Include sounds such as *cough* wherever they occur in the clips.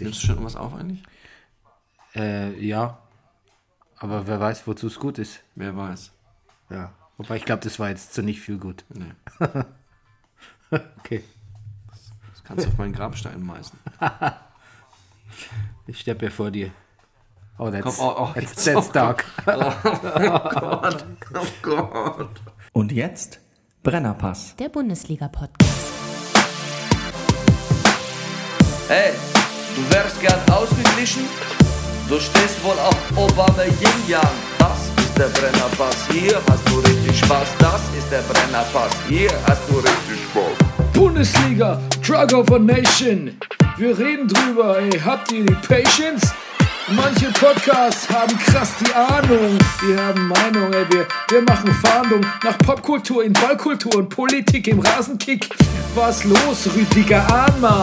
Nimmst du schon irgendwas auf eigentlich? Äh, ja. Aber wer weiß, wozu es gut ist. Wer weiß. Ja. Wobei ich glaube, das war jetzt zu nicht viel gut. Nee. *laughs* Okay. Das kannst du auf meinen Grabstein meißen. *laughs* Ich sterbe ja vor dir. Oh, that's, Komm, oh, oh, that's, jetzt- that's oh dark. Gott, oh Gott. Und jetzt Brennerpass. Der Bundesliga-Podcast. Hey, du wärst gern ausgeglichen? Du stehst wohl auf Obama Yin Yang. Das ist der Brennerpass. Hier hast du richtig Spaß. Das ist der Brennerpass. Hier hast du richtig Spaß. Bundesliga, Drug of a Nation. Wir reden drüber, ey, habt ihr die Patience? Manche Podcasts haben krass die Ahnung. Wir haben Meinung, ey, wir, wir machen Fahndung nach Popkultur in Ballkultur und Politik im Rasenkick. Was los, Rüdiger Ahnma?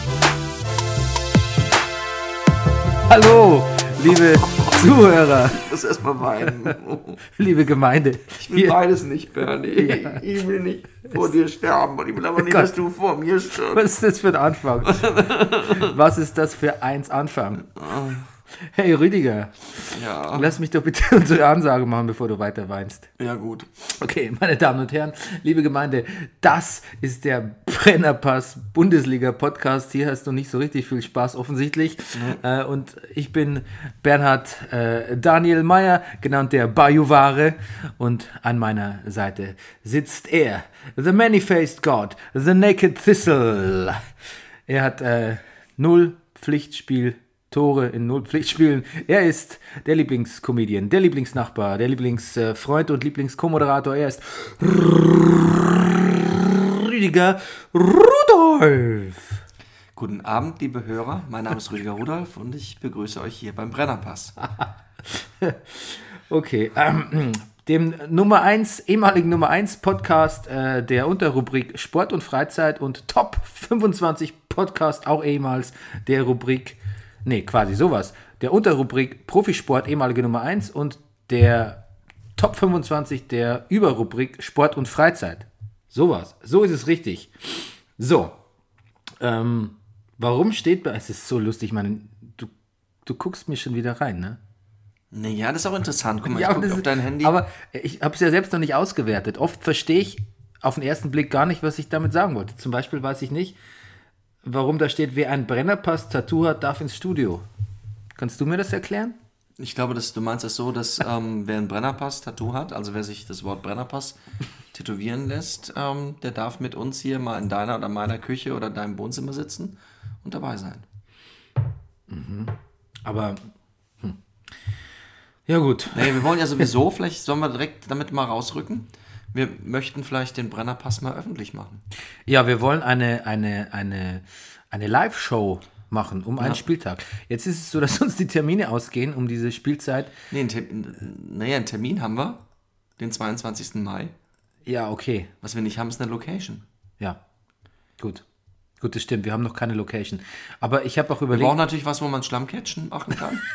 Hallo, liebe Zuhörer, Das erstmal weinen. *laughs* liebe Gemeinde. Ich will beides nicht, Bernie. Ich will nicht vor dir sterben und ich will aber nicht, Gott. dass du vor mir stirbst. Was ist das für ein Anfang? *laughs* Was ist das für eins Anfang? Hey Rüdiger, Ja, lass mich doch bitte *laughs* unsere Ansage machen, bevor du weiter weinst. ja gut. Okay, meine Damen und Herren, liebe Gemeinde, das ist der Brennerpass Bundesliga Podcast. Hier hast du nicht so richtig viel Spaß offensichtlich. Äh, und ich bin Bernhard äh, Daniel Meyer, genannt der Bajuware. Und an meiner Seite sitzt er, the many-faced God, the naked thistle. Er hat äh, null Pflichtspiel. Tore in null Pflichtspielen. Er ist der Lieblingscomedian, der Lieblingsnachbar, der Lieblingsfreund und Lieblingsko-Moderator. Er ist Rüdiger Rudolf. Guten Abend, liebe Hörer. Mein Name ist Rüdiger Rudolf und ich begrüße euch hier beim Brennerpass. *laughs* Okay, ähm, dem Nummer 1, ehemaligen Nummer 1 Podcast äh, der Unterrubrik Sport und Freizeit und Top 25 Podcast, auch ehemals der Rubrik, nee, quasi sowas, der Unterrubrik Profisport, ehemalige Nummer 1 und der Top 25 der Überrubrik Sport und Freizeit. Sowas, so ist es richtig. So, ähm, warum steht bei, es ist so lustig, man, du, du guckst mir schon wieder rein, ne? Naja, das ist auch interessant. Guck mal, Ja, ich das auf dein Handy. Aber ich habe es ja selbst noch nicht ausgewertet. Oft verstehe ich auf den ersten Blick gar nicht, was ich damit sagen wollte. Zum Beispiel weiß ich nicht, warum da steht, wer ein Brennerpass-Tattoo hat, darf ins Studio. Kannst du mir das erklären? Ich glaube, dass du meinst es so, dass ähm, wer ein Brennerpass-Tattoo hat, also wer sich das Wort Brennerpass tätowieren lässt, ähm, der darf mit uns hier mal in deiner oder meiner Küche oder deinem Wohnzimmer sitzen und dabei sein. Aber, hm. ja gut. Nee, wir wollen ja sowieso, vielleicht sollen wir direkt damit mal rausrücken. Wir möchten vielleicht den Brennerpass mal öffentlich machen. Ja, wir wollen eine, eine, eine, eine Live-Show machen um einen Spieltag. Jetzt ist es so, *laughs* dass uns die Termine ausgehen um diese Spielzeit. Nee, einen Termin, naja, einen Termin haben wir, den 22. Mai. Ja, okay. Was wir nicht haben, ist eine Location. Ja, gut. Gut, das stimmt. Wir haben noch keine Location. Aber ich habe auch Wir überlegt, brauchen natürlich was, wo man Schlammcatchen machen kann. *laughs*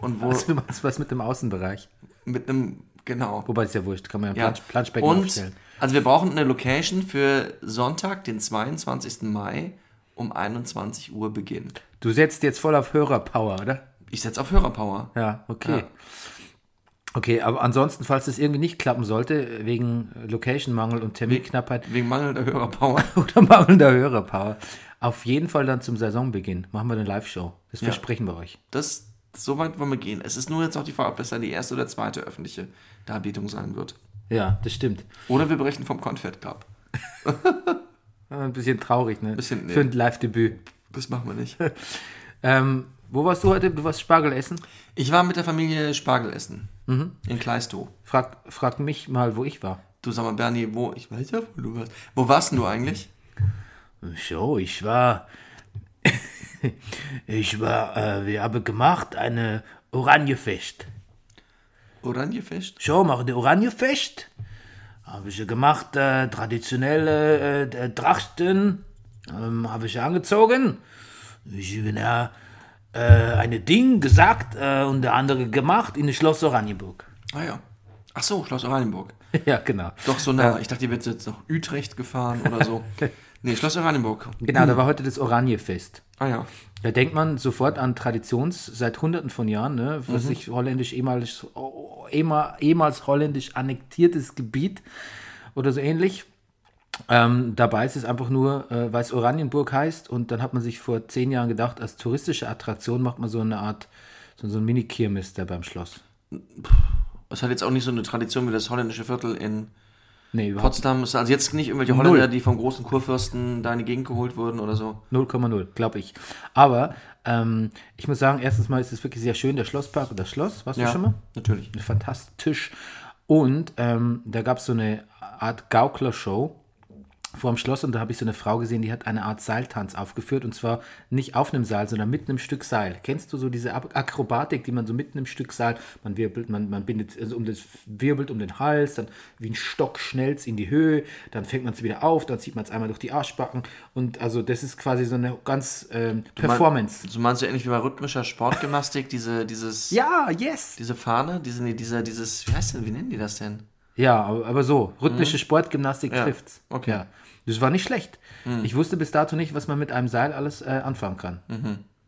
Und wo was, was, was mit dem Außenbereich. mit einem, genau. Wobei ist ja wurscht, kann man ja, Ja. Plansch, Planschbecken Und, aufstellen. also wir brauchen eine Location für Sonntag, den 22. Mai um 21 Uhr Beginn. Du setzt jetzt voll auf Hörerpower, oder? Ich setze auf Hörerpower. Ja, okay. Ja. Okay, aber ansonsten, falls das irgendwie nicht klappen sollte, wegen Location-Mangel und Terminknappheit Wegen mangelnder Hörerpower. *laughs* oder mangelnder Hörerpower, auf jeden Fall dann zum Saisonbeginn machen wir eine Live-Show. Das Ja. versprechen wir euch. Das, so weit wollen wir gehen. Es ist nur jetzt auch die Frage, ob das dann die erste oder zweite öffentliche Darbietung sein wird. Ja, das stimmt. Oder wir brechen vom Confed Cup. *laughs* Ein bisschen traurig, ne? Bisschen, nee. Für ein Live-Debüt. Das machen wir nicht. *laughs* Ähm, wo warst du heute? Du warst Spargel essen? Ich war mit der Familie Spargel essen. In Kleistow. Frag, frag mich mal, wo ich war. Du sag mal, Bernie, wo, ich weiß ja, wo du warst. Wo warst denn du eigentlich? So, ich war. *laughs* ich war, äh, wir haben gemacht eine Oranjefest. Oranjefest? So, machen wir Oranjefest. Habe ich gemacht, äh, traditionelle äh, Trachten. Ähm, habe ich angezogen. Ich bin ja äh, eine Ding gesagt äh, und der andere gemacht in Schloss Oranienburg. Ah ja. Ach so, Schloss Oranienburg. *laughs* ja, genau. Doch so nah. Ich dachte, ihr werdet jetzt nach Utrecht gefahren oder so. *laughs* Nee, Schloss Oranienburg. Genau, da war heute das Oranjefest. Ah ja. Da denkt man sofort an Traditions seit hunderten von Jahren, ne, was Mhm. sich holländisch ehemals, oh, ehemal- ehemals holländisch annektiertes Gebiet oder so ähnlich. Ähm, dabei ist es einfach nur, äh, weil es Oranienburg heißt und dann hat man sich vor zehn Jahren gedacht, als touristische Attraktion macht man so eine Art, so, so ein Mini-Kirmes da beim Schloss. Es hat jetzt auch nicht so eine Tradition wie das holländische Viertel in Nee, überhaupt Potsdam. Ist Also jetzt nicht irgendwelche Null. Holländer, die vom großen Kurfürsten da in die Gegend geholt wurden oder so. 0,0, glaube ich. Aber ähm, ich muss sagen, erstens mal ist es wirklich sehr schön, der Schlosspark und das Schloss. Warst du schon mal? natürlich. fantastisch. Und ähm, da gab es so eine Art Gaukler-Show vor dem Schloss und da habe ich so eine Frau gesehen, die hat eine Art Seiltanz aufgeführt und zwar nicht auf einem Seil, sondern mitten im Stück Seil. Kennst du so diese Ak- Akrobatik, die man so mitten im Stück Seil, man wirbelt, man, man bindet also um das wirbelt um den Hals, dann wie ein Stock schnellt in die Höhe, dann fängt man es wieder auf, dann zieht man es einmal durch die Arschbacken und also das ist quasi so eine ganz ähm, Performance. So meinst du ähnlich wie bei rhythmischer Sportgymnastik, diese, dieses, Ja, yes. diese Fahne, diese, dieser, dieses, wie heißt denn, wie nennen die das denn? Ja, aber, so, rhythmische Sportgymnastik Ja, trifft's. okay. Ja. Das war nicht schlecht. Ich wusste bis dato nicht, was man mit einem Seil alles äh, anfangen kann.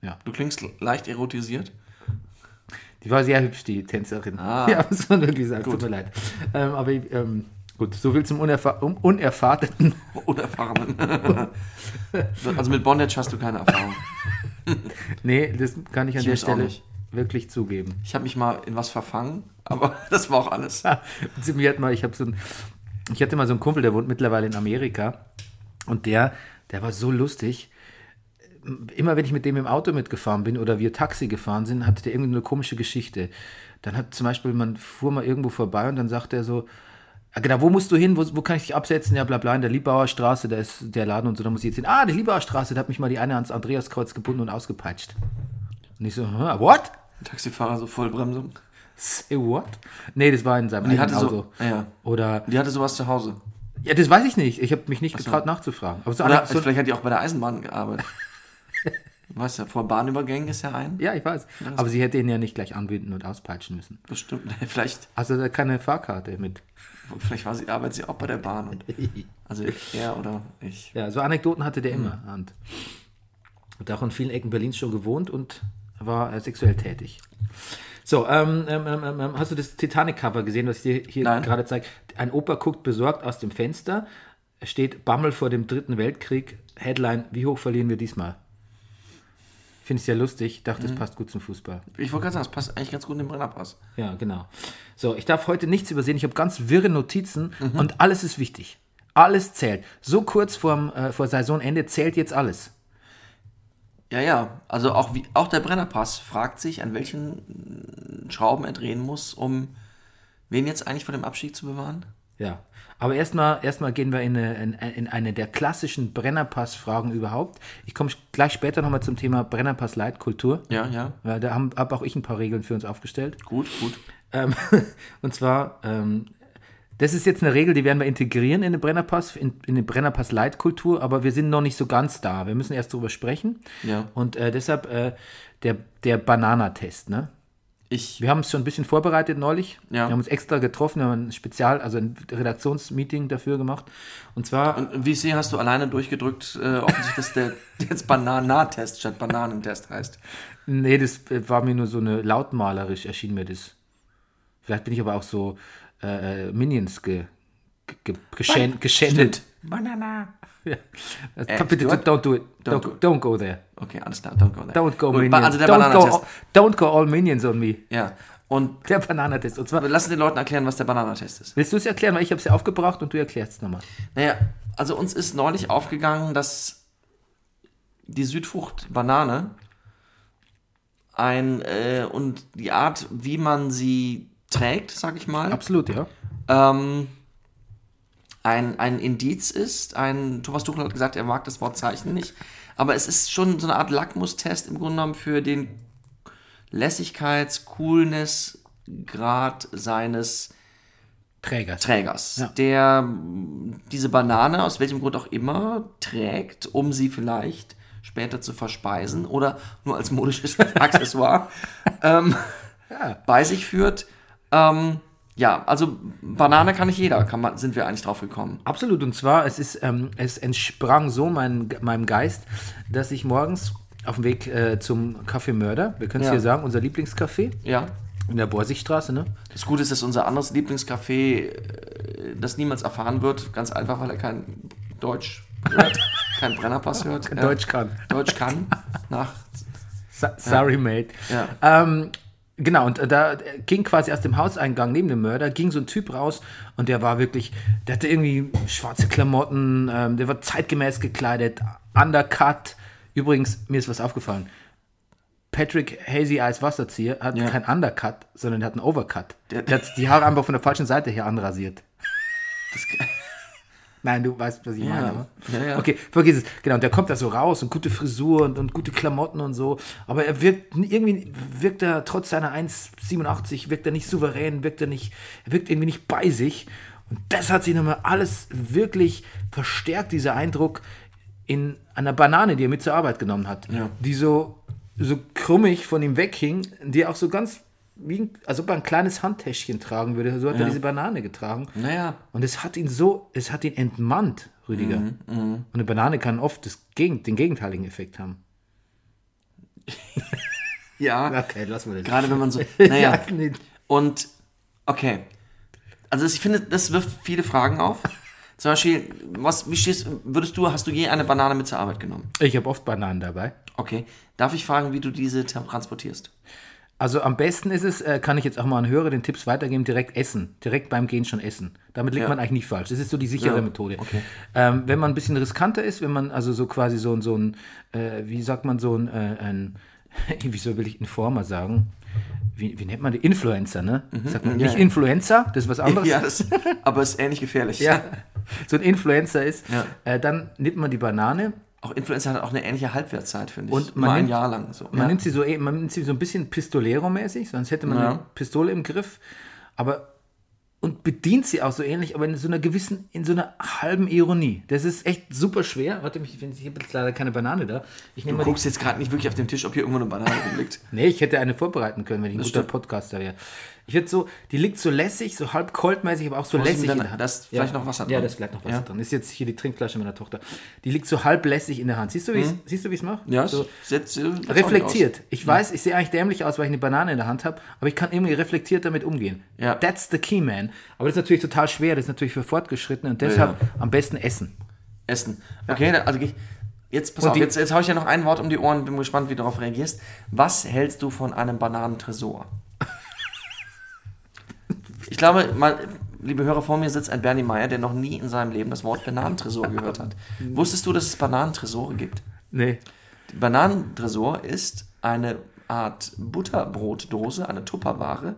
Ja. Du klingst leicht erotisiert. Die war sehr hübsch, die Tänzerin. Ah. *laughs* Ja, muss man wirklich sagen, tut mir leid. Ähm, aber ähm, gut, so viel zum Unerfahr um, *laughs* Unerfahrenen. Unerfahrenen. *laughs* also mit Bondage hast du keine Erfahrung. nee, das kann ich an Ich der Stelle wirklich zugeben. Ich habe mich mal in was verfangen, aber das war auch alles. Hat mal, ich habe so ein, ich hatte mal so einen Kumpel, der wohnt mittlerweile in Amerika und der, der war so lustig. Immer wenn ich mit dem im Auto mitgefahren bin oder wir Taxi gefahren sind, hatte der irgendwie eine komische Geschichte. Dann hat zum Beispiel, man fuhr mal irgendwo vorbei und dann sagt er so, "Ah, genau, wo musst du hin, wo, wo kann ich dich absetzen? Ja, bla bla, in der Liebauer Straße, da ist der Laden und so, da muss ich jetzt hin. Ah, die Liebauer Straße, da hat mich mal die eine ans Andreaskreuz gebunden und ausgepeitscht. Und ich so, "Hä, what? Taxifahrer so Vollbremsung. Say what? Nee, das war in seinem Die eigenen hatte Auto. so, ja. Oder Die hatte sowas zu Hause. ja, das weiß ich nicht. Ich habe mich nicht getraut nachzufragen. Aber so, Oder so, vielleicht hat die auch bei der Eisenbahn gearbeitet. *laughs* weißt du, vor Bahnübergängen ist ja ein. ja, ich weiß. Aber sie hätte ihn ja nicht gleich anbinden und auspeitschen müssen. Das stimmt. *laughs* Vielleicht, Also da keine Fahrkarte mit. vielleicht war sie, arbeitet sie auch bei der Bahn. Und, *laughs* also er oder ich. Ja, so Anekdoten hatte der immer. Und hat auch in vielen Ecken Berlins schon gewohnt und war äh, sexuell tätig. So, ähm, ähm, ähm, ähm, hast du das Titanic-Cover gesehen, was ich dir hier Nein. gerade zeige? Ein Opa guckt besorgt aus dem Fenster. Es steht Bammel vor dem Dritten Weltkrieg. Headline, wie hoch verlieren wir diesmal? Finde ich sehr lustig. Dachte, Mhm. es passt gut zum Fußball. Ich wollte gerade sagen, das passt eigentlich ganz gut in den Brennerpass. Ja, genau. So, ich darf heute nichts übersehen. Ich habe ganz wirre Notizen Mhm. und alles ist wichtig. Alles zählt. So kurz vorm, äh, vor Saisonende zählt jetzt alles. Ja, ja. Also auch, wie, auch der Brennerpass fragt sich, an welchen Schrauben er drehen muss, um wen jetzt eigentlich vor dem Abstieg zu bewahren. Ja. Aber erstmal erstmal gehen wir in eine, in, in eine der klassischen Brennerpass-Fragen überhaupt. Ich komme gleich später nochmal zum Thema Brennerpass-Leitkultur. Ja, ja. Weil da habe hab auch ich ein paar Regeln für uns aufgestellt. Gut, gut. Ähm, *laughs* und zwar, ähm, das ist jetzt eine Regel, die werden wir integrieren in den Brennerpass, in, in den Brennerpass-Leitkultur, aber wir sind noch nicht so ganz da. Wir müssen erst darüber sprechen. Ja. Und äh, deshalb äh, der, der Bananatest, ne? Ich, Wir haben es schon ein bisschen vorbereitet neulich. Ja. Wir haben uns extra getroffen, wir haben ein Spezial, also ein Redaktionsmeeting dafür gemacht. Und zwar, und wie ich sehe, hast du alleine durchgedrückt, äh, offensichtlich, dass der *laughs* jetzt Bananatest statt Bananentest heißt. nee, das äh, war mir nur so eine lautmalerisch, erschien mir das. Vielleicht bin ich aber auch so äh, äh, Minions ge, ge, geschän, geschändet. Banana. Ja. Äh, Bitte, don't do it. Don't Don't, do don't, go there. Okay, alles klar, don't go there. Don't go Minions. Also der don't, go, Bananatest. don't go all Minions on me. Ja, Und Der Bananentest. Und zwar, lassen den Leuten erklären, was der Bananentest ist. willst du es erklären? Weil ich habe es ja aufgebracht und du erklärst es nochmal. Naja, also uns ist neulich aufgegangen, dass die Südfrucht Banane ein äh, und die Art, wie man sie trägt, sag ich mal, Absolut, ja. ähm, ein, ein Indiz ist. Ein, Thomas Tuchel hat gesagt, er mag das Wort Zeichen nicht. Aber es ist schon so eine Art Lackmustest im Grunde genommen für den Lässigkeits-, Coolness-Grad seines Träger. Trägers, Ja. der diese Banane, aus welchem Grund auch immer, trägt, um sie vielleicht später zu verspeisen oder nur als modisches *laughs* Accessoire ähm, bei sich führt. Ähm, ja, also Banane kann nicht jeder, kann man, sind wir eigentlich drauf gekommen. Absolut. Und zwar, es, ist, ähm, es entsprang so mein, meinem Geist, dass ich morgens auf dem Weg äh, zum Café Mörder, wir können es Ja. hier sagen, unser Lieblingscafé Ja. in der Borsigstraße, ne? Das Gute ist, dass unser anderes Lieblingscafé äh, das niemals erfahren wird. Ganz einfach, weil er kein Deutsch hört, *laughs* kein Brennerpass hört. Ja. Deutsch kann. Deutsch kann. Nach. Sorry, mate. Ja. Ähm, genau, und äh, da ging quasi aus dem Hauseingang neben dem Mörder, ging so ein Typ raus und der war wirklich, der hatte irgendwie schwarze Klamotten, ähm, der war zeitgemäß gekleidet, undercut. Übrigens, mir ist was aufgefallen. Patrick Hazy Eyes Wasserzieher hat Ja. kein Undercut, sondern der hat einen Overcut. Der- Der, hat die Haare einfach von der falschen Seite her anrasiert. Das, Nein, du weißt, was ich Ja. meine. Ja, ja. Okay, vergiss es. Genau, und der kommt da so raus und gute Frisur und, und gute Klamotten und so. Aber er wirkt irgendwie, wirkt er trotz seiner 1,87, wirkt er nicht souverän, wirkt er nicht, er wirkt irgendwie nicht bei sich. Und das hat sich nochmal alles wirklich verstärkt, dieser Eindruck in einer Banane, die er mit zur Arbeit genommen hat. Die so, so krummig von ihm weghing, die auch so ganz, wie, als ob er ein kleines Handtäschchen tragen würde. So hat er Ja. diese Banane getragen. naja, Und es hat ihn so, es hat ihn entmannt, Rüdiger. Mhm, Und eine Banane kann oft das Gegen, den gegenteiligen Effekt haben. *laughs* ja. Okay, lassen wir das. Gerade wenn man so. *laughs* Naja. Und, okay. Also ich finde, das wirft viele Fragen auf. Zum Beispiel, was, wie stehst, würdest du, hast du je eine Banane mit zur Arbeit genommen? Ich habe oft Bananen dabei. Okay. Darf ich fragen, wie du diese tra- transportierst? Also am besten ist es, äh, kann ich jetzt auch mal an Hörer den Tipps weitergeben, direkt essen. Direkt beim Gehen schon essen. Damit liegt Ja. man eigentlich nicht falsch. Das ist so die sichere Ja, Methode. okay. Ähm, wenn man ein bisschen riskanter ist, wenn man also so quasi so, ein- so ein, äh, wie sagt man so ein, äh, ein *laughs* wieso will ich Informer sagen? Wie, wie nennt man die? Influencer, ne? Sagt man Mhm. ja, nicht. Influencer, das ist was anderes. *laughs* Ja, das, aber es ist ähnlich gefährlich. *laughs* ja, so ein Influencer ist, äh, dann nimmt man die Banane, Auch Influencer hat auch eine ähnliche Halbwertszeit, finde ich. Und man Nur ein nimmt- Jahr lang so. man, nimmt sie so, eh- man nimmt sie so ein bisschen Pistolero-mäßig, sonst hätte man Ja. eine Pistole im Griff, aber und bedient sie auch so ähnlich, aber in so einer gewissen, in so einer halben Ironie. Das ist echt super schwer. Warte, ich, ich habe jetzt leider keine Banane da. Ich nehme Du guckst jetzt gerade nicht wirklich auf den Tisch, ob hier irgendwo eine Banane rumliegt. Nee, ich hätte eine vorbereiten können, wenn ich ein guter stimmt. Podcaster wäre. Ich hätte so, die liegt so lässig, so halb coldmäßig, aber auch so ist lässig denn in da- der Hand. da ist vielleicht noch Wasser Ja, drin? da ist vielleicht noch Wasser Ja. drin. Ist jetzt hier die Trinkflasche meiner Tochter. Die liegt so halb lässig in der Hand. Siehst du, wie Mhm. ich es mache? Ja, so, sieht reflektiert. Ich weiß, ich sehe eigentlich dämlich aus, weil ich eine Banane in der Hand habe, aber ich kann irgendwie reflektiert damit umgehen. Ja. That's the key, man. Aber das ist natürlich total schwer, das ist natürlich für Fortgeschrittene und deshalb Ja. am besten essen. Essen. Okay, also ich- jetzt pass Und auf, die- jetzt, jetzt hau ich ja noch ein Wort um die Ohren, bin gespannt, wie du darauf reagierst. Was hältst du von einem Bananentresor? Ich glaube, mal, liebe Hörer, vor mir sitzt ein Bernie Meyer, der noch nie in seinem Leben das Wort Bananentresor gehört hat. *laughs* Wusstest du, dass es Bananentresore gibt? Nee. Bananentresor ist eine Art Butterbrotdose, eine Tupperware,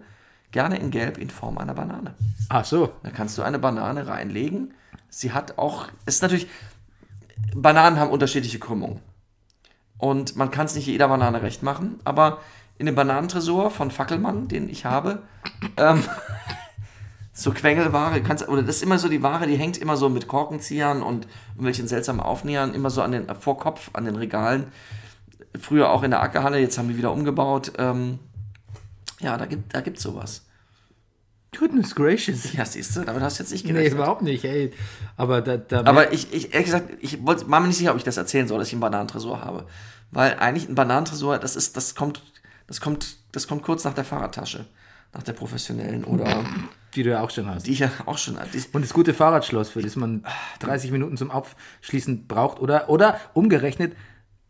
gerne in Gelb in Form einer Banane. Ach so. Da kannst du eine Banane reinlegen. Sie hat auch, es ist natürlich, Bananen haben unterschiedliche Krümmungen. Und man kann es nicht jeder Banane recht machen, aber in dem Bananentresor von Fackelmann, den ich habe, ähm, so Quengelware, kannst, oder das ist immer so die Ware, die hängt immer so mit Korkenziehern und irgendwelchen seltsamen Aufnähern, immer so an den Vorkopf, an den Regalen. Früher auch in der Ackerhalle, jetzt haben die wieder umgebaut. Ähm, ja, da gibt da gibt's sowas. Goodness gracious. Ja, siehst du, damit hast du jetzt nicht Nee, gerechnet. überhaupt nicht, ey. Aber da, da Aber ich, ich, ehrlich gesagt, ich wollte, war mir nicht sicher, ob ich das erzählen soll, dass ich einen Bananentresor habe. Weil eigentlich ein Bananentresor, das ist, das kommt, das kommt, das kommt kurz nach der Fahrradtasche. Nach der professionellen oder *clears throat* die du ja auch schon hast. die ich ja auch schon hatte. Und das gute Fahrradschloss, für das man 30 Minuten zum Aufschließen braucht. Oder, oder umgerechnet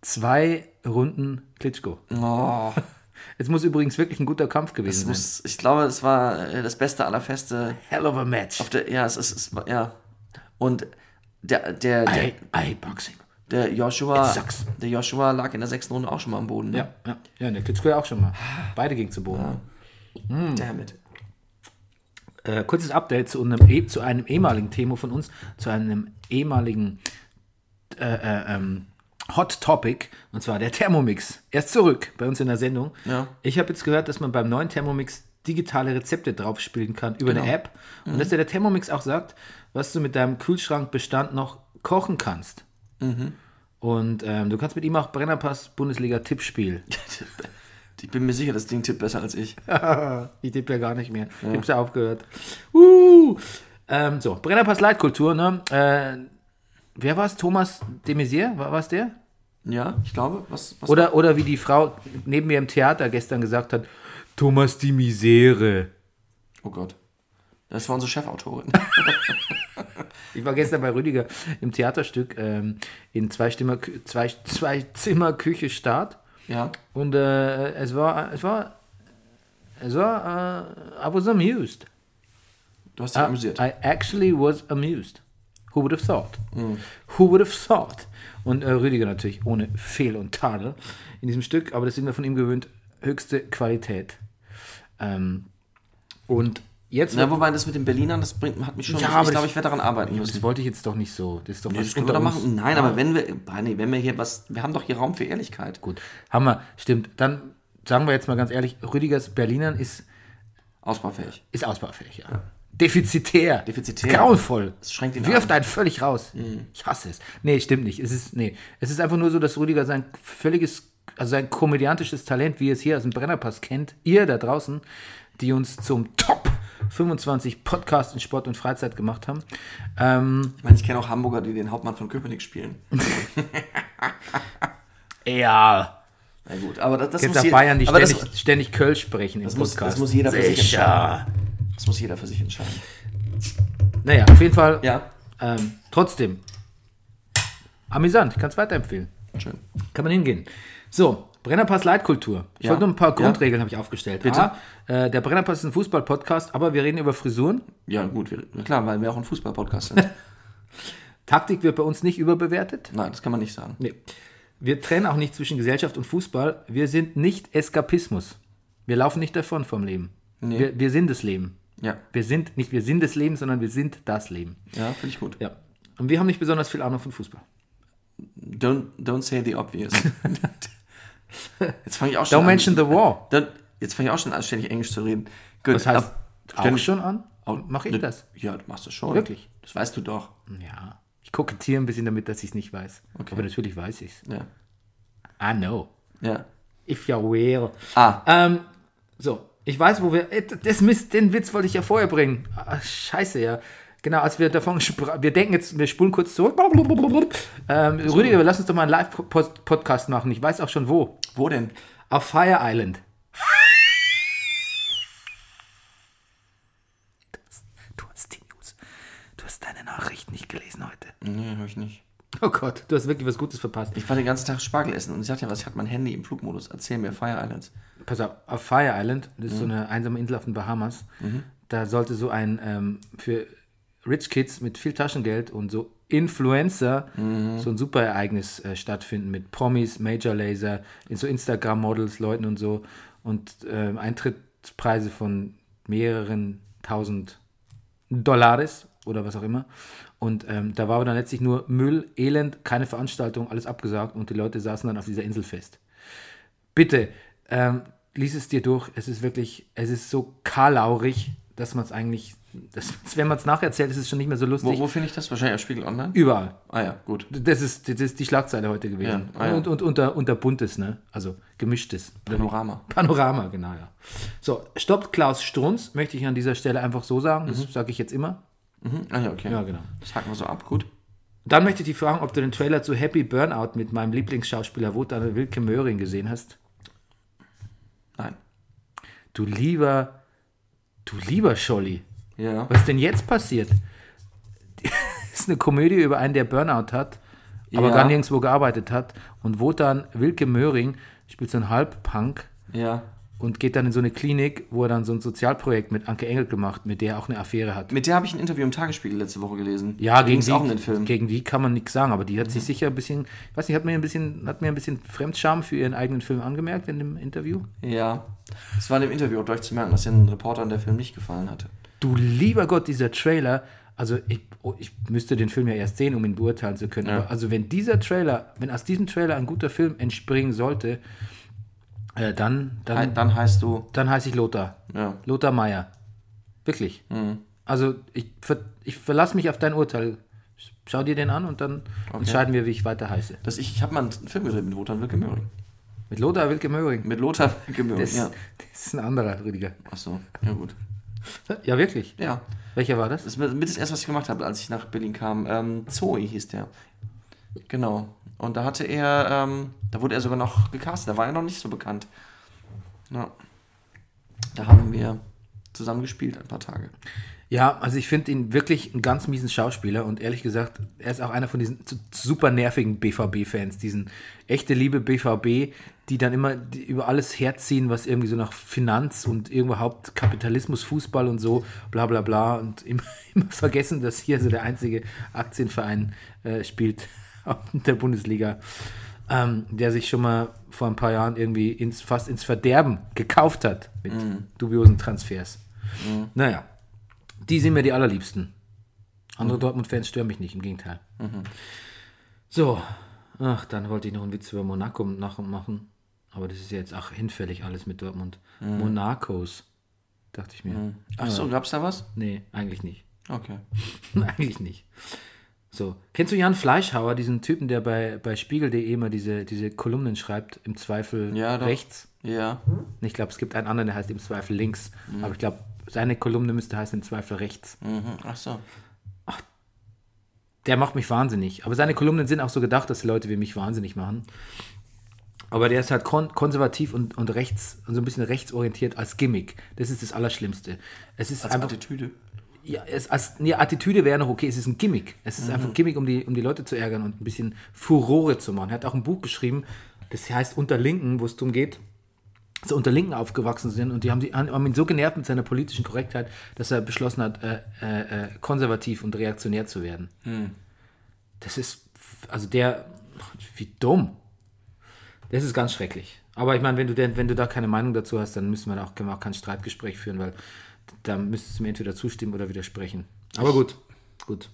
zwei Runden Klitschko. Oh. *laughs* Es muss übrigens wirklich ein guter Kampf Es gewesen sein. muss, ich glaube, es war äh, das Beste aller Feste. Hell of a match. Der, ja, es ist, ja. Und der, der, I, der, I hate boxing. Der Joshua, der Joshua lag in der sechsten Runde auch schon mal am Boden. Ne? Ja, ja. Ja, der Klitschko auch schon mal. Beide gingen zu Boden. Damn it. Äh, kurzes Update zu einem, eh- zu einem ehemaligen Thema von uns, zu einem ehemaligen äh, äh, ähm, Hot Topic, und zwar der Thermomix. Er ist zurück bei uns in der Sendung. Ja. Ich habe jetzt gehört, dass man beim neuen Thermomix digitale Rezepte draufspielen kann über Genau. eine App. Und dass dir der Thermomix auch sagt, was du mit deinem Kühlschrankbestand noch kochen kannst. Mhm. Und ähm, du kannst mit ihm auch Brennerpass Bundesliga Tippspiel. *laughs* Ich bin mir sicher, das Ding tippt besser als ich. *laughs* Ich tippe ja gar nicht mehr. Ich hab's ja aufgehört. Uh. Ähm, so, Brennerpass Leitkultur, ne? Äh, wer war's? Thomas de Maizière? War war's der? Ja, ich glaube. Was, was Oder, oder wie die Frau neben mir im Theater gestern gesagt hat, Thomas de Misere. Oh Gott. Das war unsere Chefautorin. *laughs* Ich war gestern bei Rüdiger im Theaterstück ähm, in zwei, Stimmer, zwei, zwei Zimmer Küche Start. ja. Und äh, es war, es war, es war, äh, I was amused. Du hast dich Ah, amüsiert. I actually was amused. Who would have thought? Who would have thought? Und äh, Rüdiger natürlich ohne Fehl und Tadel in diesem Stück, aber das sind wir von ihm gewöhnt, höchste Qualität. Ähm, und jetzt Na, wobei das mit den Berlinern, das bringt, hat mich schon. Ja, ich glaube, das- ich werde daran arbeiten das müssen. wollte ich jetzt doch nicht so. Das ist doch Nee, was Das unter machen. Nein, aber wenn wir, Barney, wenn wir hier was, wir haben doch hier Raum für Ehrlichkeit. Gut, haben wir, stimmt. Dann sagen wir jetzt mal ganz ehrlich, Rüdigers Berlinern ist, Ausbaufähig. ist ausbaufähig, ja. Defizitär. Defizitär. Grauenvoll. Das schränkt ihn Wirft ein. einen völlig raus. Ich hasse es. Nee, stimmt nicht. Es ist, nee. es ist einfach nur so, dass Rüdiger sein völliges, also sein komödiantisches Talent, wie ihr es hier aus dem Brennerpass kennt, ihr da draußen, die uns zum Top 25 Podcast in Sport und Freizeit gemacht haben. Ähm, Ich meine, ich kenne auch Hamburger, die den Hauptmann von Köpenick spielen. *laughs* ja. Na gut, aber das, das Jetzt muss jeder- Bayern, die ständig, das, ständig Kölsch sprechen im das, muss, Podcast. das muss jeder für sich Sicher. entscheiden. Das muss jeder für sich entscheiden. Naja, auf jeden Fall. Ja, Ähm, trotzdem. Amüsant, ich kann es weiterempfehlen. schön. Kann man hingehen. So, Brennerpass Leitkultur. Ich Ja. wollte nur ein paar Ja. Grundregeln habe ich aufgestellt. Bitte. A, äh, der Brennerpass ist ein Fußball-Podcast, aber wir reden über Frisuren. Ja, gut, wir, klar, weil wir auch ein Fußball-Podcast sind. *laughs* Taktik wird bei uns nicht überbewertet. Nein, das kann man nicht sagen. Nee. Wir trennen auch nicht zwischen Gesellschaft und Fußball. Wir sind nicht Eskapismus. Wir laufen nicht davon vom Leben. Nee. Wir, wir sind das Leben. Ja, Wir sind nicht wir sind das Leben, sondern wir sind das Leben. ja finde ich gut. Ja. Und wir haben nicht besonders viel Ahnung von Fußball. Don't, don't say the obvious. *laughs* *laughs* Jetzt fange ich auch schon Don't an. mention the war. Dann, jetzt fange ich auch schon an, ständig Englisch zu reden. Gut, Das heißt, ab- auch schon an? Oh, Mache ich das? Ja, du machst das schon. Wirklich? Das weißt du doch. Ja. Ich kokettiere ein bisschen damit, dass ich es nicht weiß. Okay. Aber natürlich weiß ich es. Ja. I know. Ja. If you're aware. Ah, Ähm, so, ich weiß, wo wir. äh, Das Mist, den Witz wollte ich ja vorher bringen. Ah, scheiße, ja. Genau, als wir davon sprachen, wir denken jetzt, wir spulen kurz zurück. Ähm, Rüdiger, wir lassen uns doch mal einen Live-Podcast machen. Ich weiß auch schon wo. wo denn? Auf Fire Island. Du hast, du hast die News. Du hast deine Nachrichten nicht gelesen heute. Nee, habe ich nicht. Oh Gott, du hast wirklich was Gutes verpasst. Ich war den ganzen Tag Spargel essen und ich sagte ja, was, ich hatte mein Handy im Flugmodus. Erzähl mir, Fire Islands. Pass auf, auf Fire Island, das ist so eine einsame Insel auf den Bahamas, da sollte so ein ähm, für Rich Kids mit viel Taschengeld und so Influencer so ein super Ereignis äh, stattfinden mit Promis, Major Laser, so Instagram-Models, Leuten und so und ähm, Eintrittspreise von mehreren tausend Dollars oder was auch immer. Und ähm, da war dann letztlich nur Müll, Elend, keine Veranstaltung, alles abgesagt und die Leute saßen dann auf dieser Insel fest. Bitte, ähm, lies es dir durch. Es ist wirklich, es ist so kalaurig, dass man es eigentlich, dass, wenn man es nacherzählt, ist es schon nicht mehr so Wo, lustig. wo finde ich das? Wahrscheinlich auf Spiegel Online? Überall. Ah ja, gut. Das ist, das ist die Schlagzeile heute gewesen. Ja, ah ja. Und, und unter, unter buntes, ne? Also gemischtes. Panorama. Panorama, genau, ja. So, stoppt Klaus Strunz, möchte ich an dieser Stelle einfach so sagen. Das Mhm. sage ich jetzt immer. Mhm. Ah ja, okay. Ja, genau. Das haken wir so ab, gut. Dann möchte ich dich fragen, ob du den Trailer zu Happy Burnout mit meinem Lieblingsschauspieler Wotan Wilke Möhring gesehen hast. Nein. Du lieber, du lieber Scholli. Ja. Was ist denn jetzt passiert? *laughs* ist eine Komödie über einen, der Burnout hat, aber Ja. gar nirgendwo gearbeitet hat. Und Wotan Wilke Möhring spielt so einen Halbpunk, Ja. Und geht dann in so eine Klinik, wo er dann so ein Sozialprojekt mit Anke Engel gemacht, mit der er auch eine Affäre hat. Mit der habe ich ein Interview im Tagesspiegel letzte Woche gelesen. Ja, Da gegen die, auch den Film. Mhm. gegen die kann man nichts sagen, aber die hat sich sicher ein bisschen, ich weiß nicht, hat mir ein bisschen, hat mir ein bisschen Fremdscham für ihren eigenen Film angemerkt in dem Interview. Ja. Es war in dem Interview auch deutlich zu merken, dass den Reportern der Film nicht gefallen hatte. Du lieber Gott, dieser Trailer, also ich, oh, ich müsste den Film ja erst sehen, um ihn beurteilen zu können. Ja. Aber also wenn dieser Trailer, wenn aus diesem Trailer ein guter Film entspringen sollte, äh, dann, dann, Dann heißt du, dann heiße ich Lothar. ja. Lothar Meier. Wirklich. Mhm. Also ich, ver, ich verlasse mich auf dein Urteil. Schau dir den an und dann entscheiden wir, wie ich weiter heiße. Das ich ich habe mal einen Film gedreht mit Lothar Wilke Möhring. Mit Lothar Wilke Möhring. Mit Lothar Wilke Möhring, Das, ja. das ist ein anderer, Rüdiger. Achso, ja gut. *laughs* Ja, wirklich. Ja. Welcher war das? Das ist mit das erste, was ich gemacht habe, als ich nach Berlin kam. Ähm, Zoe hieß der. Genau. Und da hatte er, ähm, da wurde er sogar noch gecastet. Da war er noch nicht so bekannt. Ja. Da haben wir zusammen gespielt ein paar Tage. Ja, also ich finde ihn wirklich einen ganz miesen Schauspieler und ehrlich gesagt, er ist auch einer von diesen super nervigen BVB-Fans, diesen echte Liebe BVB, die dann immer über alles herziehen, was irgendwie so nach Finanz und überhaupt Kapitalismus, Fußball und so, bla bla bla und immer, *laughs* immer vergessen, dass hier so der einzige Aktienverein äh, spielt *laughs* der Bundesliga, ähm, der sich schon mal vor ein paar Jahren irgendwie ins, fast ins Verderben gekauft hat mit dubiosen Transfers. Naja, die sind mir die allerliebsten. Andere Dortmund-Fans stören mich nicht, im Gegenteil. So, ach, dann wollte ich noch einen Witz über Monaco machen. Aber das ist ja jetzt auch hinfällig alles mit Dortmund. Monacos, dachte ich mir. Achso, gab's da was? Nee, eigentlich nicht. Okay. *laughs* eigentlich nicht. So, kennst du Jan Fleischhauer, diesen Typen, der bei, bei Spiegel.de immer diese, diese Kolumnen schreibt, im Zweifel Ja, rechts? Ja. Ich glaube, es gibt einen anderen, der heißt im Zweifel links. Aber ich glaube, seine Kolumne müsste heißen im Zweifel rechts. Mhm. Achso. Der macht mich wahnsinnig. Aber seine Kolumnen sind auch so gedacht, dass die Leute wie mich wahnsinnig machen. Aber der ist halt kon konservativ und, und rechts und so ein bisschen rechtsorientiert als Gimmick. Das ist das Allerschlimmste. Es ist Als einfach. Attitüde. Ja, es, als, nee, Attitüde wäre noch okay, es ist ein Gimmick. Es ist Mhm. einfach ein Gimmick, um die, um die Leute zu ärgern und ein bisschen Furore zu machen. Er hat auch ein Buch geschrieben, das heißt Unter Linken, wo es darum geht, dass sie unter Linken aufgewachsen sind und die haben, die, haben ihn so genervt mit seiner politischen Korrektheit, dass er beschlossen hat, äh, äh, äh, konservativ und reaktionär zu werden. Hm. Das ist, also der, wie dumm. Das ist ganz schrecklich. Aber ich meine, wenn du, denn, wenn du da keine Meinung dazu hast, dann müssen wir da auch, können wir auch kein Streitgespräch führen, weil da müsstest du mir entweder zustimmen oder widersprechen. Aber gut, gut.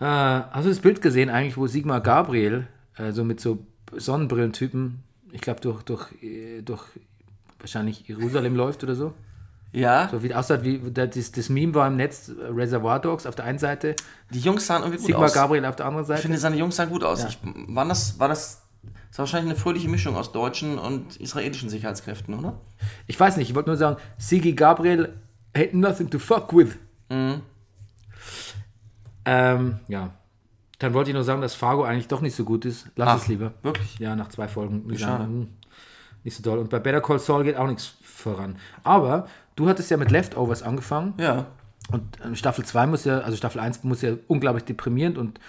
Äh, hast du das Bild gesehen eigentlich, wo Sigmar Gabriel äh, so mit so Sonnenbrillentypen, ich glaube durch, durch, äh, durch wahrscheinlich Jerusalem läuft oder so? Ja. So wie aussah, wie das, das Meme war im Netz, Reservoir Dogs auf der einen Seite, Die Jungs sahen irgendwie gut Sigmar aus. Gabriel auf der anderen Seite. Ich finde, seine Jungs sahen gut aus. Ich, waren das, war das, das war wahrscheinlich eine fröhliche Mischung aus deutschen und israelischen Sicherheitskräften, oder? Ich weiß nicht, ich wollte nur sagen, Sigi Gabriel had nothing to fuck with. Ähm, ja. Dann wollte ich nur sagen, dass Fargo eigentlich doch nicht so gut ist. Lass Ah, es lieber. Wirklich? Ja, nach zwei Folgen. schade. sagen, hm, Nicht so toll. Und bei Better Call Saul geht auch nichts voran. Aber du hattest ja mit Leftovers angefangen. Ja. Und ähm, Staffel 2 muss ja, also Staffel 1 muss ja unglaublich deprimierend und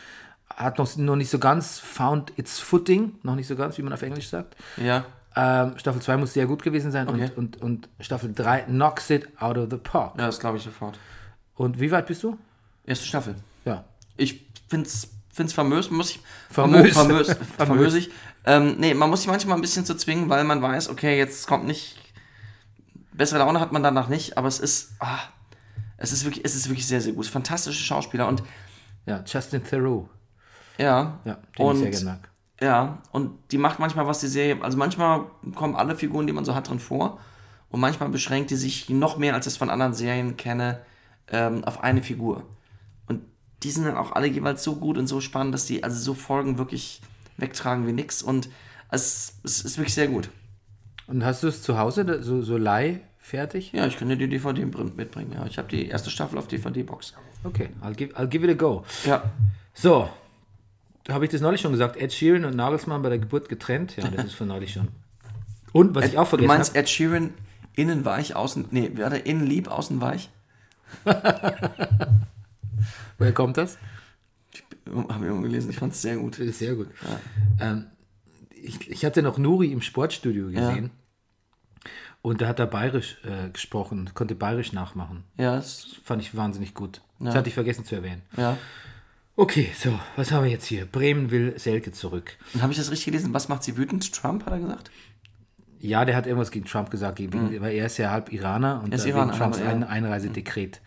hat noch, noch nicht so ganz found its footing. Noch nicht so ganz, wie man auf Englisch sagt. Ja. Ähm, Staffel 2 muss sehr gut gewesen sein Okay. und, und, und Staffel 3 knocks it out of the park. Ja, das glaube ich sofort. Und wie weit bist du? Erste Staffel. Ja. Ich find's, find's famös, muss ich. Famös. Famös. *laughs* famösig. Ähm, nee, man muss sich manchmal ein bisschen zu zwingen, weil man weiß, okay, jetzt kommt nicht. Bessere Laune hat man danach nicht, aber es ist. Ah, es ist wirklich, es ist wirklich sehr, sehr gut. Fantastische Schauspieler und Ja, Justin Theroux. ja. Ja, den und, ich sehr gerne mag. Ja, und die macht manchmal was die Serie, also manchmal kommen alle Figuren, die man so hat, drin vor. Und manchmal beschränkt die sich noch mehr, als ich es von anderen Serien kenne, ähm, auf eine Figur. Und die sind dann auch alle jeweils so gut und so spannend, dass die also so Folgen wirklich wegtragen wie nix. Und es, es ist wirklich sehr gut. Und hast du es zu Hause, so, so leih fertig? Ja, ich könnte die DVD mitbringen. Ja, ich habe die erste Staffel auf DVD-Box. Okay, I'll give, I'll give it a go. Ja. So, habe ich das neulich schon gesagt? Ed Sheeran und Nagelsmann bei der Geburt getrennt? Ja, das ist von neulich schon. Und was ich auch Du vergessen meinst habe, Ed Sheeran innen weich, außen. Nee, wer hat innen lieb, außen weich? *laughs* woher kommt das? Habe ich irgendwo gelesen. Ich fand es sehr gut. Das sehr gut. Ähm, ich, ich hatte noch Nuri im Sportstudio gesehen. Und da hat er bayerisch äh, gesprochen, konnte bayerisch nachmachen. Ja, das, Fand ich wahnsinnig gut. Das hatte ich vergessen zu erwähnen. ja. Okay, so, was haben wir jetzt hier? Bremen will Selke zurück. Und habe ich das richtig gelesen? Was macht sie wütend? Trump, hat er gesagt? Ja, der hat irgendwas gegen Trump gesagt, gegen, weil er ist ja halb Iraner und wegen Trumps aber ja. ein Einreisedekret.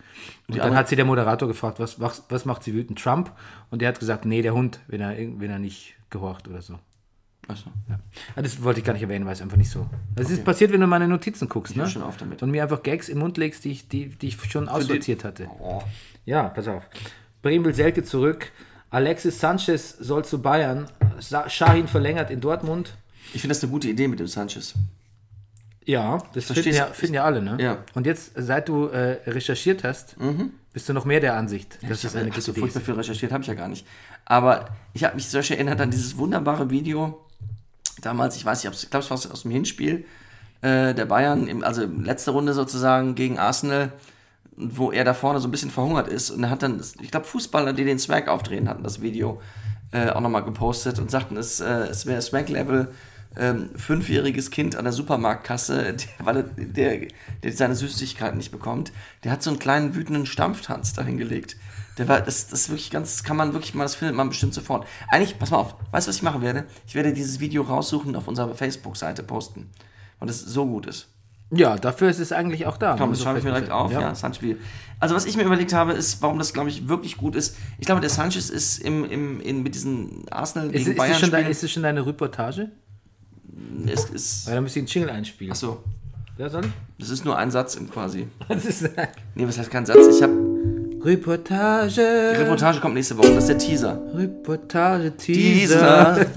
Und Die dann hat sie der Moderator gefragt, was, was, was macht sie wütend? Trump? Und der hat gesagt, nee, der Hund, wenn er, wenn er nicht gehorcht oder so. Achso. Ja. Ah, Das wollte ich gar nicht erwähnen, weil es einfach nicht so. Das ist passiert, wenn du meine Notizen guckst, höre ne? schon auf damit. Und mir einfach Gags den Mund legst, die ich, die, die ich schon aussortiert hatte. Oh. Ja, pass auf. Bremen will Selke zurück. Alexis Sanchez soll zu Bayern. Shahin verlängert in Dortmund. Ich finde das eine gute Idee mit dem Sanchez. Ja, das finden ja, finden ja alle, ne? Ja. Und jetzt, seit du äh, recherchiert hast, bist du noch mehr der Ansicht, dass das eine gute du Idee furchtbar ist. viel recherchiert, habe ich ja gar nicht. Aber ich habe mich so schön erinnert an dieses wunderbare Video damals, ich weiß nicht, ich glaube, es war aus dem Hinspiel äh, der Bayern, im, also letzte Runde sozusagen gegen Arsenal, wo er da vorne so ein bisschen verhungert ist. Und er hat dann, ich glaube, Fußballer, die den Swag aufdrehen, hatten das Video äh, auch nochmal gepostet und sagten, es, äh, es wäre Swag-Level. Ähm, fünfjähriges Kind an der Supermarktkasse, der, weil er, der, der seine Süßigkeiten nicht bekommt, der hat so einen kleinen wütenden Stampftanz dahin gelegt. Der war, das, das ist wirklich ganz, kann man wirklich mal, das findet man bestimmt sofort. Eigentlich, pass mal auf, weißt du, was ich machen werde? Ich werde dieses Video raussuchen und auf unserer Facebook-Seite posten. Und es so gut ist. Ja, dafür ist es eigentlich auch da. Komm, das schreibe ich mir direkt auf. Ja, Sanchez. Also, was ich mir überlegt habe, ist, warum das, glaube ich, wirklich gut ist. Ich glaube, der Sanchez ist im, im, in, mit diesen Arsenal Ist, gegen ist, Bayern es schon dein, ist es schon deine Reportage? Es ist, Weil dann müsst ihr einen Jingle einspielen. achso, Ja, soll ich? das ist nur ein Satz im quasi. *laughs* Das ist Nee, was heißt kein Satz? Ich habe Reportage. die Reportage kommt nächste Woche. Das ist der Teaser. Reportage, Teaser. *laughs*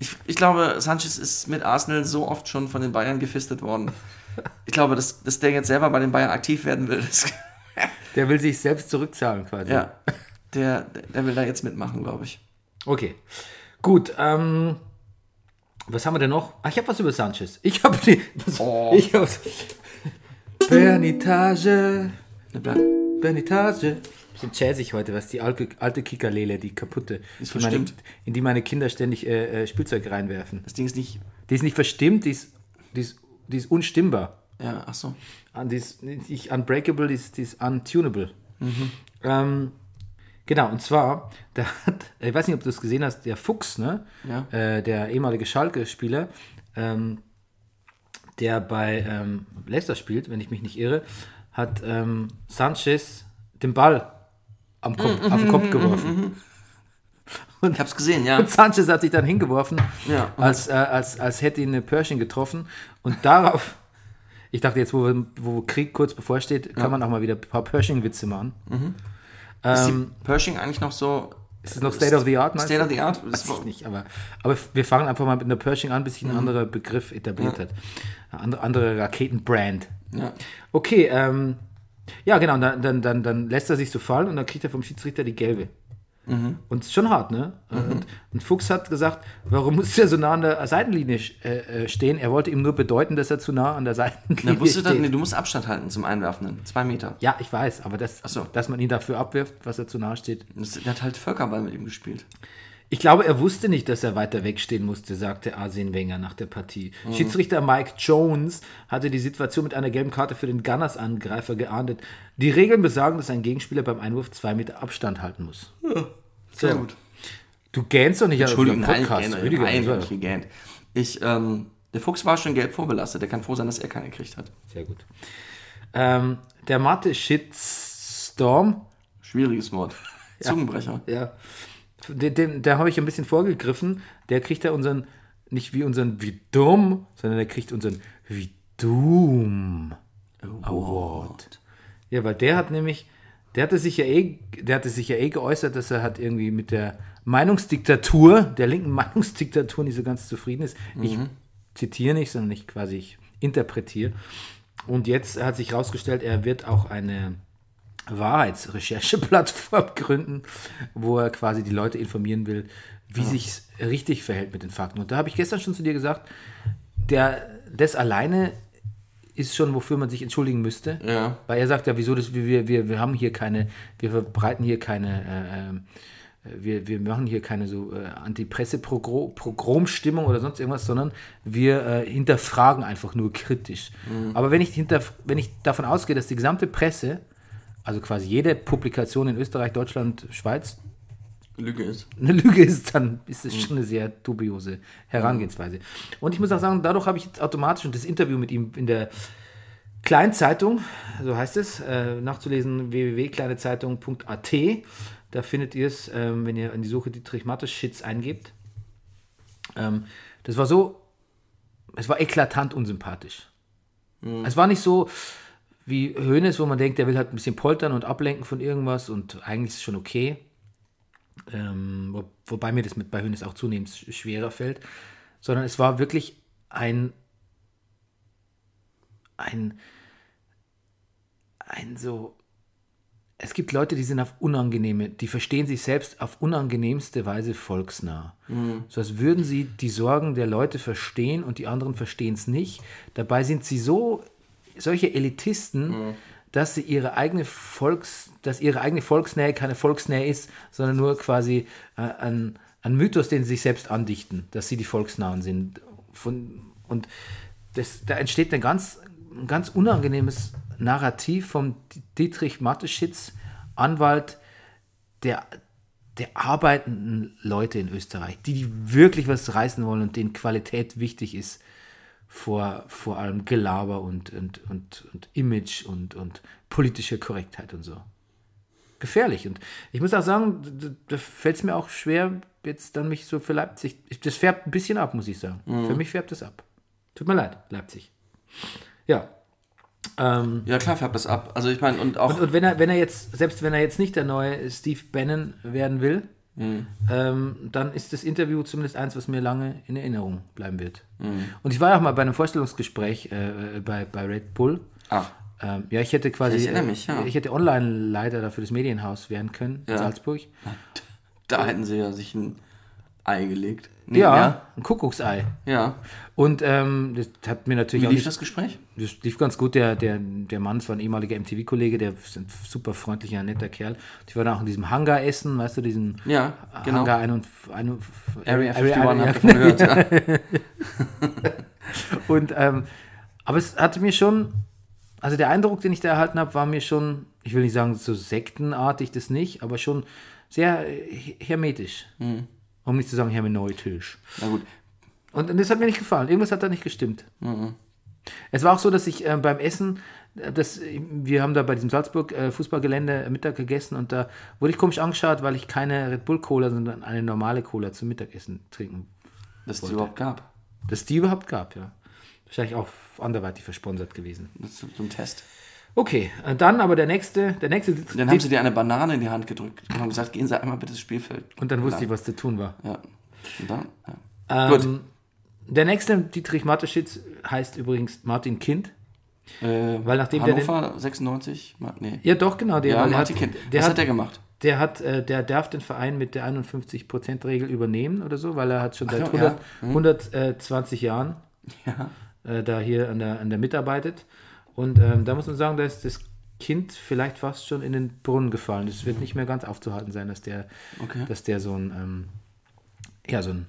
Ich, ich glaube, Sanchez ist mit Arsenal so oft schon von den Bayern gefistet worden. Ich glaube, dass, dass der jetzt selber bei den Bayern aktiv werden will. *laughs* Der will sich selbst zurückzahlen quasi. ja, der, der will da jetzt mitmachen, glaube ich. Okay. Gut, ähm, was haben wir denn noch? Ach, ich habe was über Sanchez. Ich habe die. Oh. Ich habe. Bernitage. Bernitage. Bisschen jazzig heute, was die alte, alte Kickerlele, die kaputte, Ist die meine, in die meine Kinder ständig äh, äh, Spielzeug reinwerfen. Das Ding ist nicht. Die ist nicht verstimmt, die ist, die ist, die ist unstimmbar. Ja, ach so. Die ist nicht unbreakable, die ist, die ist untunable. Ähm, genau, und zwar, da hat, ich weiß nicht, ob du es gesehen hast, der Fuchs, ne? Ja. Äh, der ehemalige Schalke-Spieler, ähm, der bei ähm, Leicester spielt, wenn ich mich nicht irre, hat ähm, Sanchez den Ball am Kopf, auf den Kopf geworfen. *laughs* Ich hab's gesehen, ja. Und Sanchez hat sich dann hingeworfen, Ja. als, äh, als, als hätte ihn eine Pershing getroffen. Und darauf, ich dachte jetzt, wo, wo Krieg kurz bevorsteht, kann man auch mal wieder ein paar Pershing-Witze machen. Ist Ähm, die Pershing eigentlich noch so. ist es noch State of the Art, State du? of the Art? Weiß ich nicht, aber, aber wir fangen einfach mal mit einer Pershing an, bis sich ein Mhm. anderer Begriff etabliert hat. Eine andere, andere Raketenbrand. Ja. Okay, ähm, ja genau, dann, dann, dann, dann lässt er sich so fallen und dann kriegt er vom Schiedsrichter die gelbe. Mhm. Und ist schon hart, ne? Und, und Fuchs hat gesagt, warum muss er so nah an der Seitenlinie äh, äh, stehen? Er wollte ihm nur bedeuten, dass er zu nah an der Seitenlinie Na, steht. nee, du musst Abstand halten zum Einwerfenden. Zwei Meter. ja, ich weiß, aber das, so. dass man ihn dafür abwirft, was er zu nah steht. Das, der hat halt Völkerball mit ihm gespielt. Ich glaube, er wusste nicht, dass er weiter wegstehen musste, sagte Arsene Wenger nach der Partie. Schiedsrichter Mike Jones hatte die Situation mit einer gelben Karte für den Gunners-Angreifer geahndet. Die Regeln besagen, dass ein Gegenspieler beim Einwurf zwei Meter Abstand halten muss. Sehr So. gut. Du gähnst doch nicht auf Entschuldigung, nein, Podcast, nein, so. hab ich gegähnt. Ich, ähm, der Fuchs war schon gelb vorbelastet. Der kann froh sein, dass er keine gekriegt hat. Sehr gut. Ähm, der Mathe-Shitstorm, Schwieriges Wort. *laughs* Zungenbrecher. ja, den, da habe ich ein bisschen vorgegriffen. Der kriegt ja unseren, nicht wie unseren wie dumm, sondern der kriegt unseren wie dumm Award. Ja, weil der hat nämlich, der hatte sich ja eh, der hatte sich ja eh geäußert, dass er hat irgendwie mit der Meinungsdiktatur, der linken Meinungsdiktatur nicht so ganz zufrieden ist. Ich zitiere nicht, sondern ich quasi ich interpretiere. Und jetzt hat sich herausgestellt, er wird auch eine Wahrheitsrechercheplattform *laughs* gründen, wo er quasi die Leute informieren will, wie sich richtig verhält mit den Fakten. Und da habe ich gestern schon zu dir gesagt, der, das alleine ist schon, wofür man sich entschuldigen müsste. Ja. Weil er sagt ja, wieso das, wir, wir, wir haben hier keine, wir verbreiten hier keine wir, wir machen hier keine so äh, Anti-Presse-Progromstimmung oder sonst irgendwas, sondern wir äh, hinterfragen einfach nur kritisch. Aber wenn ich, hinter, wenn ich davon ausgehe, dass die gesamte Presse, also quasi jede Publikation in Österreich, Deutschland, Schweiz, Lüge ist. eine Lüge ist, dann ist es schon eine sehr dubiose Herangehensweise. Und ich muss auch sagen, dadurch habe ich jetzt automatisch und das Interview mit ihm in der Kleinzeitung, so heißt es, äh, nachzulesen www.kleinezeitung.at. Da findet ihr es, ähm, wenn ihr in die Suche Dietrich Mattes-Shits eingebt. Ähm, das war so, es war eklatant unsympathisch. Es war nicht so wie Hoeneß, wo man denkt, der will halt ein bisschen poltern und ablenken von irgendwas und eigentlich ist es schon okay. Ähm, wo, wobei mir das mit bei Hönes auch zunehmend sch- schwerer fällt, sondern es war wirklich ein, ein, ein so, es gibt Leute, die sind auf unangenehme, die verstehen sich selbst auf unangenehmste Weise volksnah. So als würden sie die Sorgen der Leute verstehen und die anderen verstehen es nicht. Dabei sind sie so, solche Elitisten, dass sie ihre eigene Volks, dass ihre eigene Volksnähe keine Volksnähe ist, sondern nur quasi äh, ein, ein Mythos, den sie sich selbst andichten, dass sie die Volksnahen sind. Von, und das, da entsteht ein ganz, ein ganz unangenehmes Narrativ vom Dietrich Mateschitz, Anwalt der, der arbeitenden Leute in Österreich, die, die wirklich was reißen wollen und denen Qualität wichtig ist vor, vor allem Gelaber und, und, und, und Image und, und politische Korrektheit und so. Gefährlich. Und ich muss auch sagen, da, da fällt es mir auch schwer, jetzt dann mich so für Leipzig. Das färbt ein bisschen ab, muss ich sagen. Für mich färbt es ab. Tut mir leid, Leipzig. Ja. Ähm, Ja, klar, färbt das ab. Also ich meine, und auch. und, und wenn er, wenn er jetzt, selbst wenn er jetzt nicht der neue Steve Bannon werden will, ähm, dann ist das Interview zumindest eins, was mir lange in Erinnerung bleiben wird. Und ich war ja auch mal bei einem Vorstellungsgespräch äh, bei, bei Red Bull. ach, Ähm, ja, ich hätte quasi, Ich erinnere mich, ja. ich hätte Online-Leiter dafür das Medienhaus werden können in Ja. Salzburg. *laughs* da hätten sie ja sich ein Ei gelegt. Nee, Ja, Ja. ein Kuckucksei. ja. Und ähm, das hat mir natürlich Wie auch lief nicht, das Gespräch? Das lief ganz gut. Der, der, der Mann, es war ein ehemaliger MTV-Kollege, der ist ein super freundlicher, netter Kerl. Ich war dann auch in diesem Hangar essen, weißt du, diesen Ja, genau. Hangar 51. Area 51, ja, habt ihr davon gehört, ja. *laughs* Und, ähm, aber es hatte mir schon, also der Eindruck, den ich da erhalten habe, war mir schon, ich will nicht sagen so sektenartig, das nicht, aber schon sehr äh, hermetisch. Mhm. Um nicht zu sagen hermeneutisch. Na gut. Und, das hat mir nicht gefallen. Irgendwas hat da nicht gestimmt. Es war auch so, dass ich äh, beim Essen, äh, das, wir haben da bei diesem Salzburg äh, Fußballgelände Mittag gegessen und da wurde ich komisch angeschaut, weil ich keine Red Bull Cola, sondern eine normale Cola zum Mittagessen trinken, Dass es die überhaupt gab. das die überhaupt gab, ja. Wahrscheinlich auch anderweitig versponsert gewesen. Das zum, zum Test. Okay, äh, dann aber der nächste, der nächste, Dann haben sie dir eine Banane in die Hand gedrückt und haben gesagt, gehen Sie einmal bitte das Spielfeld. und dann wusste ich, was zu tun war. Ja. Und dann? Ja. Ähm, Der nächste Dietrich Mateschitz heißt übrigens Martin Kind. Äh, Weil nachdem der Hannover 96? Ma- Nee. Ja, doch, genau. Der, Ja, der Martin hat, Kind. Der Was hat, hat der gemacht? Der hat, äh, der darf den Verein mit der 51%-Regel übernehmen oder so, weil er hat schon seit Ach ja, 100, 120 Jahren Ja. äh, da hier an der, an der mitarbeitet. Und ähm, da muss man sagen, da ist das Kind vielleicht fast schon in den Brunnen gefallen. Es wird nicht mehr ganz aufzuhalten sein, dass der, Okay. dass der so ein, ähm, ja, so ein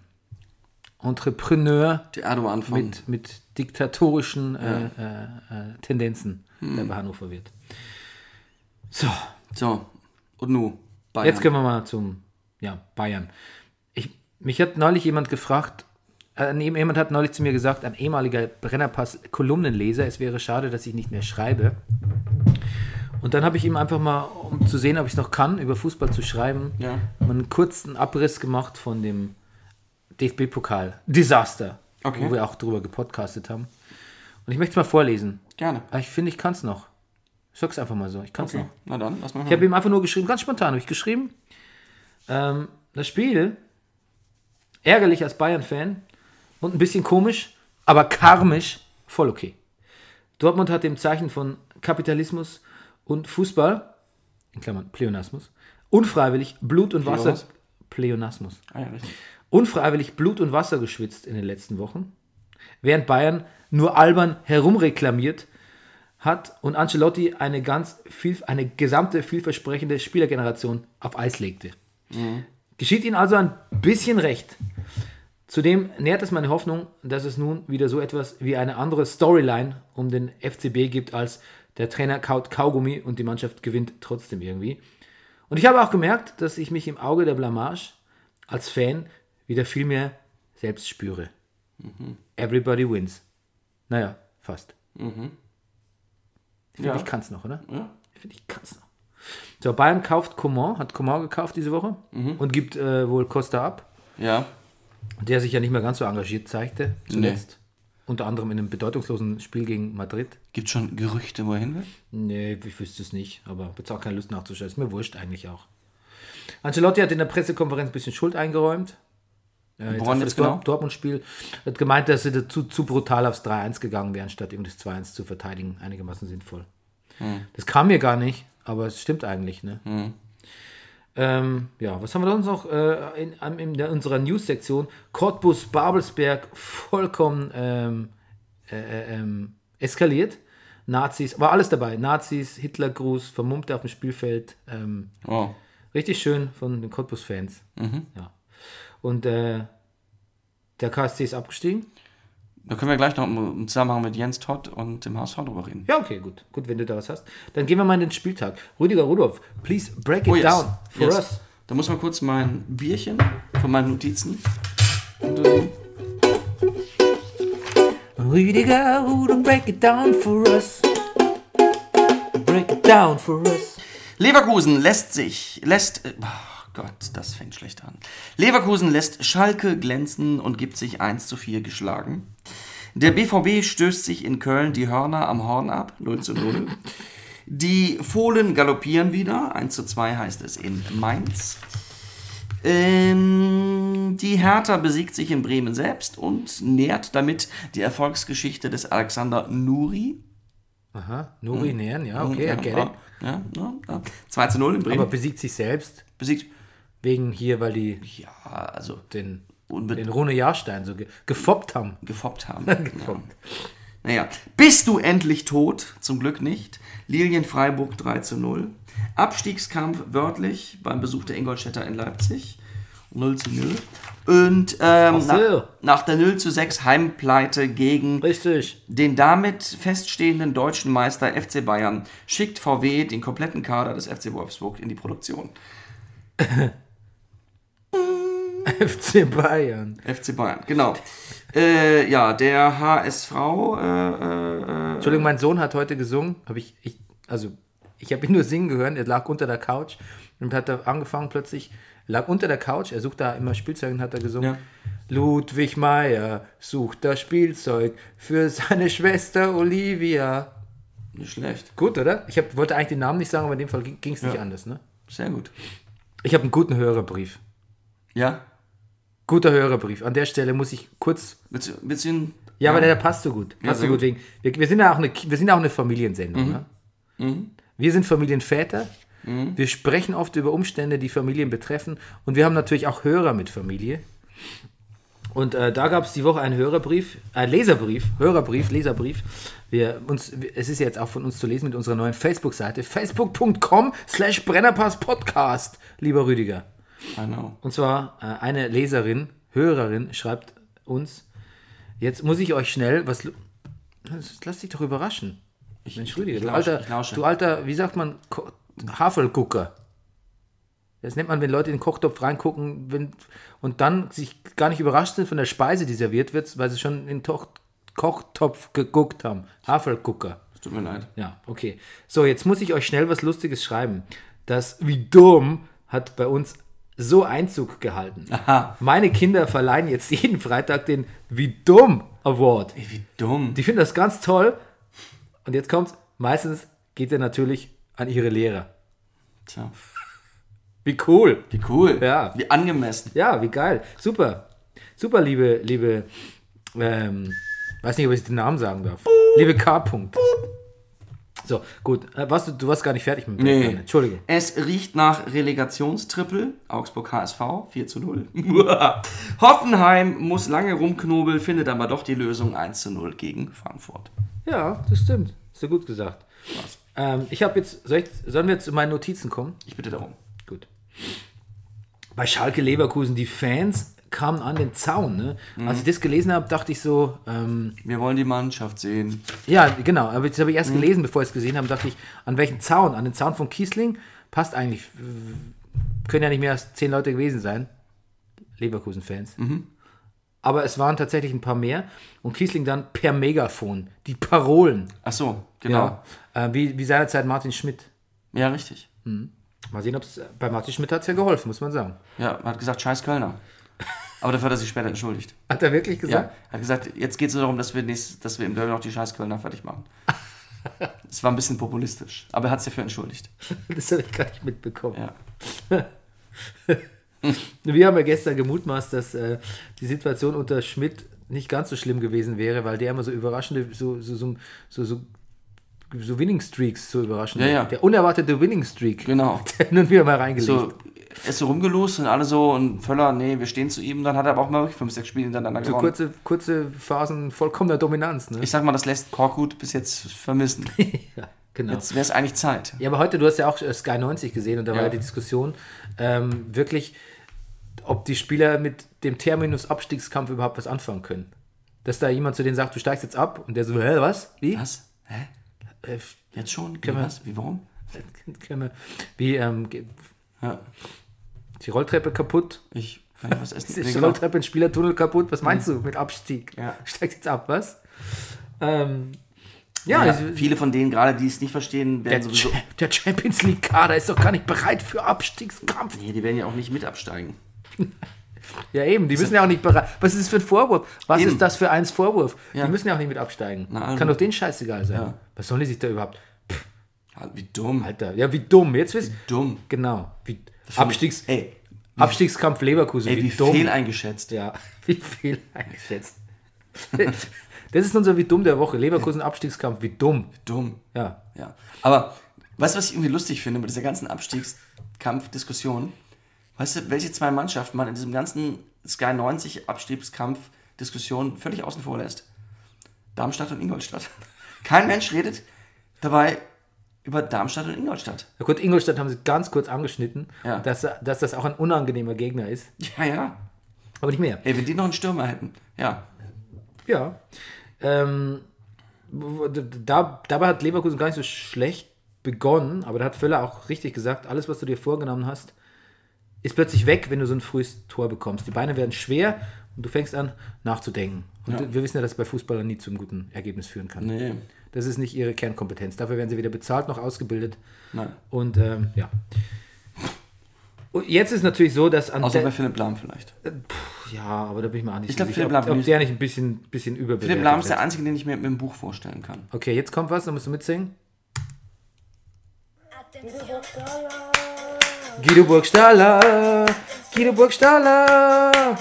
Entrepreneur mit, mit diktatorischen äh, äh, äh, Tendenzen der bei Hannover wird. So, So. Und nu? Bayern. Jetzt können wir mal zum ja, Bayern. Ich, mich hat neulich jemand gefragt, äh, jemand hat neulich zu mir gesagt, ein ehemaliger Brennerpass-Kolumnenleser, es wäre schade, dass ich nicht mehr schreibe. Und dann habe ich ihm einfach mal, um zu sehen, ob ich es noch kann, über Fußball zu schreiben, Ja. einen kurzen Abriss gemacht von dem DFB-Pokal-Desaster, Okay. wo wir auch drüber gepodcastet haben. Und ich möchte es mal vorlesen. Gerne. Aber ich finde, ich kann es noch. Ich sag's einfach mal so, ich kann es Okay. noch. Na dann, lass mal Ich habe ihm einfach nur geschrieben, ganz spontan habe ich geschrieben, ähm, das Spiel, ärgerlich als Bayern-Fan und ein bisschen komisch, aber karmisch, voll okay. Dortmund hat im Zeichen von Kapitalismus und Fußball, in Klammern Pleonasmus, unfreiwillig Blut und Wasser, was? Pleonasmus, Ah, ja, unfreiwillig Blut und Wasser geschwitzt in den letzten Wochen, während Bayern nur albern herumreklamiert hat und Ancelotti eine ganz viel, eine gesamte vielversprechende Spielergeneration auf Eis legte. Geschieht Ihnen also ein bisschen recht. Zudem nährt es meine Hoffnung, dass es nun wieder so etwas wie eine andere Storyline um den FCB gibt, als der Trainer kaut Kaugummi und die Mannschaft gewinnt trotzdem irgendwie. Und ich habe auch gemerkt, dass ich mich im Auge der Blamage als Fan wieder viel mehr selbst spüre. Everybody wins. Naja, fast. Ich finde, Ja. ich kann es noch, oder? Ja. Ich finde, ich kann es noch. So, Bayern kauft Coman, hat Coman gekauft diese Woche und gibt äh, wohl Costa ab, Ja. Der sich ja nicht mehr ganz so engagiert zeigte zuletzt. Unter anderem in einem bedeutungslosen Spiel gegen Madrid. Gibt schon Gerüchte, wo er hin will? Nee, ich wüsste es nicht, aber habe jetzt auch keine Lust nachzuschauen. Ist mir wurscht eigentlich auch. Ancelotti hat in der Pressekonferenz ein bisschen Schuld eingeräumt. Äh, jetzt Woran jetzt das genau? Dort- Dortmund-Spiel. Hat gemeint, dass sie da zu, brutal aufs 3-1 gegangen wären, statt irgendwie das 2-1 zu verteidigen. Einigermaßen sinnvoll. Hm. Das kam mir gar nicht, aber es stimmt eigentlich. Ne? Ähm, ja, was haben wir sonst noch äh, in, in, in unserer News-Sektion? Cottbus, Babelsberg vollkommen ähm, äh, äh, ähm, eskaliert. Nazis, war alles dabei. Nazis, Hitlergruß, Vermummte auf dem Spielfeld. Oh. richtig schön von den Cottbus-Fans. Ja. Und äh, der KSC ist abgestiegen. Da können wir gleich noch im Zusammenhang mit Jens Todd und dem HSV drüber reden. Ja, okay, gut. Gut, wenn du da was hast. Dann gehen wir mal in den Spieltag. Rüdiger Rudolph, please break it Oh, yes. down for Yes. us. Da muss man kurz mein Bierchen von meinen Notizen. unternehmen. Rüdiger Rudolph, break it down for us. Break it down for us. Leverkusen lässt sich, lässt, äh, Gott, das fängt schlecht an. Leverkusen lässt Schalke glänzen und gibt sich 1 zu 4 geschlagen. Der BVB stößt sich in Köln die Hörner am Horn ab, 0 zu 0. Die Fohlen galoppieren wieder, 1 zu 2 heißt es in Mainz. Ähm, die Hertha besiegt sich in Bremen selbst und nährt damit die Erfolgsgeschichte des Alexander Nuri. Aha, Nuri nähern, ja, okay, I get it. ja, ja, ja. 2 zu 0 in Bremen. Aber besiegt sich selbst, besiegt. Wegen hier, weil die Ja, also den, den Rune Jahrstein so ge gefoppt haben. gefoppt haben. *laughs* Gefoppt. Ja. Naja, bist du endlich tot? Zum Glück nicht. Lilien Freiburg 3 zu 0. Abstiegskampf wörtlich beim Besuch der Ingolstädter in Leipzig. 0 zu 0. Und ähm, so. nach, nach der 0 zu 6 Heimpleite gegen Richtig. den damit feststehenden deutschen Meister FC Bayern schickt VW den kompletten Kader des FC Wolfsburg in die Produktion. *laughs* *laughs* FC Bayern. FC Bayern, genau. äh, ja, der HSV, äh, äh, Entschuldigung, mein Sohn hat heute gesungen, habe ich, ich, also ich habe ihn nur singen gehört, er lag unter der Couch und hat da angefangen plötzlich, lag unter der Couch, er sucht da immer Spielzeug und hat da gesungen. Ja. Ludwig Meier sucht das Spielzeug für seine Schwester Olivia. nicht schlecht. Gut, oder? Ich hab, wollte eigentlich den Namen nicht sagen, aber in dem Fall ging es nicht Ja. anders. Ne? Sehr gut. Ich habe einen guten Hörerbrief. Ja? Guter Hörerbrief. An der Stelle muss ich kurz. Bisschen, bisschen Ja, aber der passt so gut. Passt so gut. Wegen, wir, wir, sind ja auch eine, wir sind ja auch eine Familiensendung. Ne? Wir sind Familienväter. Wir sprechen oft über Umstände, die Familien betreffen. Und wir haben natürlich auch Hörer mit Familie. Und äh, da gab es die Woche einen Hörerbrief, ein Leserbrief, Hörerbrief, Leserbrief. Wir, uns, es ist jetzt auch von uns zu lesen mit unserer neuen Facebook-Seite, facebook.com slash brennerpass-podcast, lieber Rüdiger. Know. Und zwar äh, eine Leserin, Hörerin, schreibt uns, jetzt muss ich euch schnell was... Lass dich doch überraschen. Mensch, Rüdiger, ich du, lausche, alter, ich lausche. du alter, wie sagt man, Ko Haferlgucker. Das nennt man, wenn Leute in den Kochtopf reingucken wenn, und dann sich gar nicht überrascht sind von der Speise, die serviert wird, weil sie schon in den Toch Kochtopf geguckt haben. Haferlgucker. Tut mir leid. Ja, okay. So, jetzt muss ich euch schnell was Lustiges schreiben. Das Wie dumm hat bei uns so Einzug gehalten. Aha. Meine Kinder verleihen jetzt jeden Freitag den Wie dumm Award. Ey, wie dumm. Die finden das ganz toll. Und jetzt kommt's. Meistens geht er natürlich an ihre Lehrer. Tja. Wie cool. Wie cool. Ja. Wie angemessen. Ja, wie geil. Super. Super, liebe, liebe, ähm, weiß nicht, ob ich den Namen sagen darf. Liebe K. -Punkt. So, gut. Äh, warst du, warst gar nicht fertig mit dem Nee. Bild, Entschuldigung. Es riecht nach Relegationstriple. Augsburg HSV 4 zu 0. *laughs* Hoffenheim muss lange rumknobeln, findet aber doch die Lösung 1 zu 0 gegen Frankfurt. Ja, das stimmt. Hast du gut gesagt. Ähm, ich habe jetzt, soll ich, sollen wir jetzt zu meinen Notizen kommen? Ich bitte darum. Gut. bei Schalke Leverkusen, die Fans kamen an den Zaun. Ne? Als ich das gelesen habe, dachte ich so, ähm, Wir wollen die Mannschaft sehen. ja, genau, aber das habe ich erst gelesen, bevor ich es gesehen habe, dachte ich, an welchen Zaun? An den Zaun von Kiesling? Passt eigentlich. Können ja nicht mehr als zehn Leute gewesen sein. Leverkusen-Fans. Aber es waren tatsächlich ein paar mehr. Und Kiesling dann per Megafon. Die Parolen. Ach so, genau. Ja. Äh, wie, wie seinerzeit Martin Schmidt. Ja, richtig. Mal sehen, ob es bei Martin Schmidt hat es ja geholfen, muss man sagen. Ja, er hat gesagt, scheiß Kölner. Aber dafür hat er sich später entschuldigt. Hat er wirklich Ja, gesagt? er hat gesagt, jetzt geht es nur darum, dass wir, nächst, dass wir im Derby noch die scheiß Kölner fertig machen. *laughs* Es war ein bisschen populistisch, aber er hat sich dafür entschuldigt. Das habe ich gar nicht mitbekommen. Ja. *laughs* Wir haben ja gestern gemutmaßt, dass äh, die Situation unter Schmidt nicht ganz so schlimm gewesen wäre, weil der immer so überraschende, so, so, so, so, so, so Winning Streaks so überraschend. Ja, ja. Der unerwartete Winning Streak. Genau. *laughs* Der nun wieder mal reingelegt. So, er ist so rumgelost und alle so und Völler, nee, wir stehen zu ihm. Dann hat er aber auch mal wirklich fünf, sechs Spiele hintereinander So gewonnen. kurze, kurze Phasen vollkommener Dominanz. Ne? Ich sag mal, das lässt Korkut bis jetzt vermissen. *laughs* ja, genau. Jetzt wäre es eigentlich Zeit. Ja, aber heute, du hast ja auch äh, Sky 90 gesehen und da war Ja. ja die Diskussion, ähm, wirklich, ob die Spieler mit dem Terminus Abstiegskampf überhaupt was anfangen können. Dass da jemand zu denen sagt, du steigst jetzt ab und der so, hä, was? Wie? Was? Hä? Äh, Jetzt schon? Wie, Können wir- was? Wie, warum? *laughs* können wir- Wie, ähm, Ja, die Rolltreppe kaputt? ich *laughs* kann ja was essen. Ist die genau. Rolltreppe im Spielertunnel kaputt? Was meinst du mit Abstieg? Ja. Steigst jetzt ab, was? Ähm, ja, Ja, also, viele von denen, gerade die es nicht verstehen, der, werden sowieso. Cha- der Champions League-Kader ist doch gar nicht bereit für Abstiegskampf. Nee, die werden ja auch nicht mit absteigen. *laughs* Ja, eben, die müssen ja auch nicht bereit. Was ist das für ein Vorwurf? Was Eben. ist das für eins Vorwurf? Ja. Die müssen ja auch nicht mit absteigen. Na, also. Kann doch denen scheißegal sein. Ja. Was sollen die sich da überhaupt? Ja, wie dumm. Alter, ja, wie dumm. Jetzt wisst Dumm. Genau. Wie, find Abstiegs, ey, Abstiegskampf Leverkusen. ey, wie, wie fehl eingeschätzt. Ja, *laughs* wie viel eingeschätzt. das ist unser Wie dumm der Woche. Leverkusen Abstiegskampf, wie dumm. Dumm. Ja. Ja. Aber weißt du, was ich irgendwie lustig finde mit dieser ganzen Abstiegskampf-Diskussion? Weißt du, welche zwei Mannschaften man in diesem ganzen Sky 90 Abstiegskampf-Diskussion völlig außen vor lässt? Darmstadt und Ingolstadt. Kein Mensch redet dabei über Darmstadt und Ingolstadt. Na gut, Ingolstadt haben sie ganz kurz angeschnitten, Ja. dass, dass das auch ein unangenehmer Gegner ist. Ja, ja. Aber nicht mehr. Ey, wenn die noch einen Stürmer hätten. Ja. Ja. Ähm, da, dabei hat Leverkusen gar nicht so schlecht begonnen, aber da hat Völler auch richtig gesagt, alles, was du dir vorgenommen hast, ist plötzlich weg, wenn du so ein frühes Tor bekommst. Die Beine werden schwer und du fängst an nachzudenken. Und Ja. wir wissen ja, dass es bei Fußballern nie zum guten Ergebnis führen kann. Nee. Das ist nicht ihre Kernkompetenz. Dafür werden sie weder bezahlt noch ausgebildet. Nein. Und ähm, ja. Und jetzt ist natürlich so, dass an Außer bei Philipp Lahm vielleicht. ja, aber da bin ich mir auch nicht Ich glaub, sicher, Philipp ob, Lahm- ob der nicht ein bisschen, bisschen überbewertet Philipp Lahm ist der Einzige, den ich mir mit dem Buch vorstellen kann. Okay, jetzt kommt was, dann musst du mitsingen. Guido Burgstaller, Guido Burgstaller.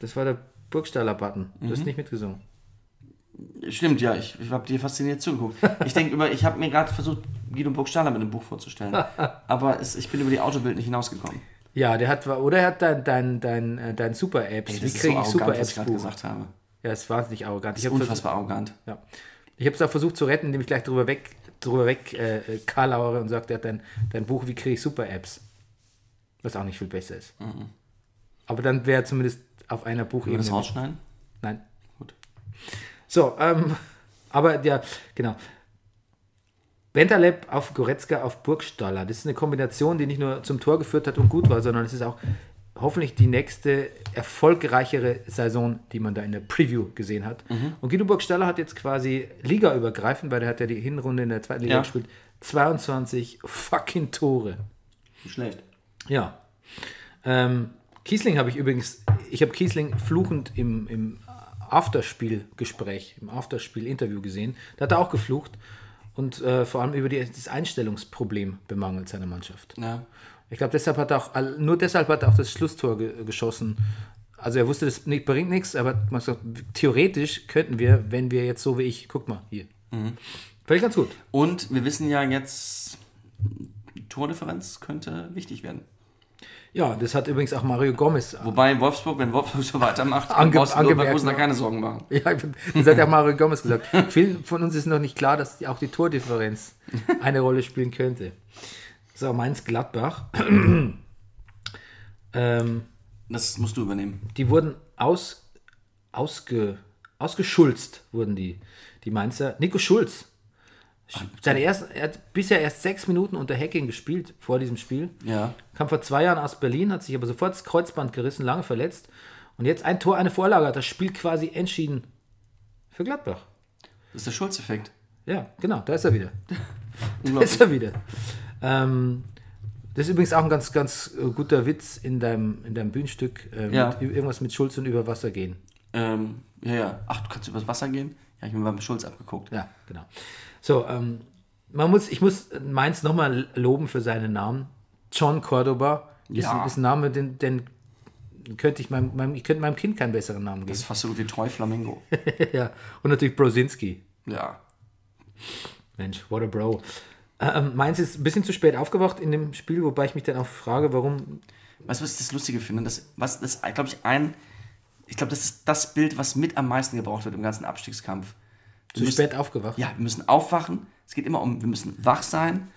Das war der Burgstaller-Button. Du Mhm. hast nicht mitgesungen. Stimmt, ja, ich, ich habe dir fasziniert zugeguckt. Ich denke über, ich habe mir gerade versucht, Guido Burgstaller mit einem Buch vorzustellen. *laughs* Aber es, ich bin über die Autobild nicht hinausgekommen. Ja, der hat, oder er hat dein, dein, dein, äh, dein Super-Apps. Wie ist so kriege ich arrogant, was ich Super-Apps gerade gesagt habe. Ja, ist wahnsinnig arrogant. Ich Das ist unfassbar arrogant. Ja. Ich habe es auch versucht zu retten, indem ich gleich drüber weg, drüber weg äh, äh, karlauere und sagte, er hat dein, dein Buch, wie kriege ich Super-Apps? Was auch nicht viel besser ist. Aber dann wäre zumindest auf einer Können wir Buchebene. das rausschneiden? Nein. Gut. So, ähm, aber ja, genau. Bentaleb auf Goretzka auf Burgstaller. Das ist eine Kombination, die nicht nur zum Tor geführt hat und gut war, sondern es ist auch hoffentlich die nächste erfolgreichere Saison, die man da in der Preview gesehen hat. Und Guido Burgstaller hat jetzt quasi ligaübergreifend, weil der hat ja die Hinrunde in der zweiten Liga Ja. gespielt, 22 fucking Tore. Schlecht. Ja. Ähm, Kiesling habe ich übrigens, ich habe Kiesling fluchend im, im Afterspiel-Gespräch, im Afterspiel-Interview gesehen. Da hat er auch geflucht und äh, vor allem über die, das Einstellungsproblem bemangelt seiner Mannschaft. Ja. Ich glaube, deshalb hat er auch, all- nur deshalb hat er auch das Schlusstor ge geschossen. Also er wusste, das nicht, bringt nichts, aber man sagt, theoretisch könnten wir, wenn wir jetzt so wie ich, guck mal, hier. Völlig ganz gut. Und wir wissen ja jetzt, Tordifferenz könnte wichtig werden. Ja, das hat übrigens auch Mario Gomez Wobei Wolfsburg, wenn Wolfsburg so weitermacht, Ange- angemerkt, Leverkusen da ne? keine Sorgen machen. Ja, das hat ja Mario Gomez gesagt. Vielen von uns ist noch nicht klar, dass auch die Tordifferenz eine Rolle spielen könnte. So, Mainz Gladbach. *clears throat* Ähm, Das musst du übernehmen. die wurden aus, ausge, ausgeschulzt, wurden die, die Mainzer. Nico Schulz. Seine ersten, er hat bisher erst sechs Minuten unter Hacking gespielt vor diesem Spiel. Ja. Kam vor zwei Jahren aus Berlin, hat sich aber sofort das Kreuzband gerissen, lange verletzt. Und jetzt ein Tor, eine Vorlage, hat das Spiel quasi entschieden für Gladbach. Das ist der Schulz-Effekt. Ja, genau, da ist er wieder. *laughs* Da ist er wieder. Ähm, das ist übrigens auch ein ganz, ganz äh, guter Witz in deinem, in deinem Bühnenstück. Äh, Ja. mit, irgendwas mit Schulz und über Wasser gehen. Ähm, ja, ja. Ach, du kannst übers Wasser gehen? Ja, ich bin beim Schulz abgeguckt. Ja, genau. So, ähm, man muss, ich muss Mainz nochmal loben für seinen Namen. John Cordoba ist, Ja. ein- ist ein Name, den, den könnte ich meinem, meinem, ich könnte meinem Kind keinen besseren Namen Das ist geben. fast so gut wie Treu Flamingo. *laughs* ja. Und natürlich Brosinski. ja. Mensch, what a Bro. Ähm, Mainz ist ein bisschen zu spät aufgewacht in dem Spiel, wobei ich mich dann auch frage, warum. Weißt du, was ich das Lustige finde? Das, was, das glaube ich, ein. Ich glaube, das ist das Bild, was mit am meisten gebraucht wird im ganzen Abstiegskampf. Zu spät aufgewacht. Ja, wir müssen aufwachen. Es geht immer um, wir müssen wach sein.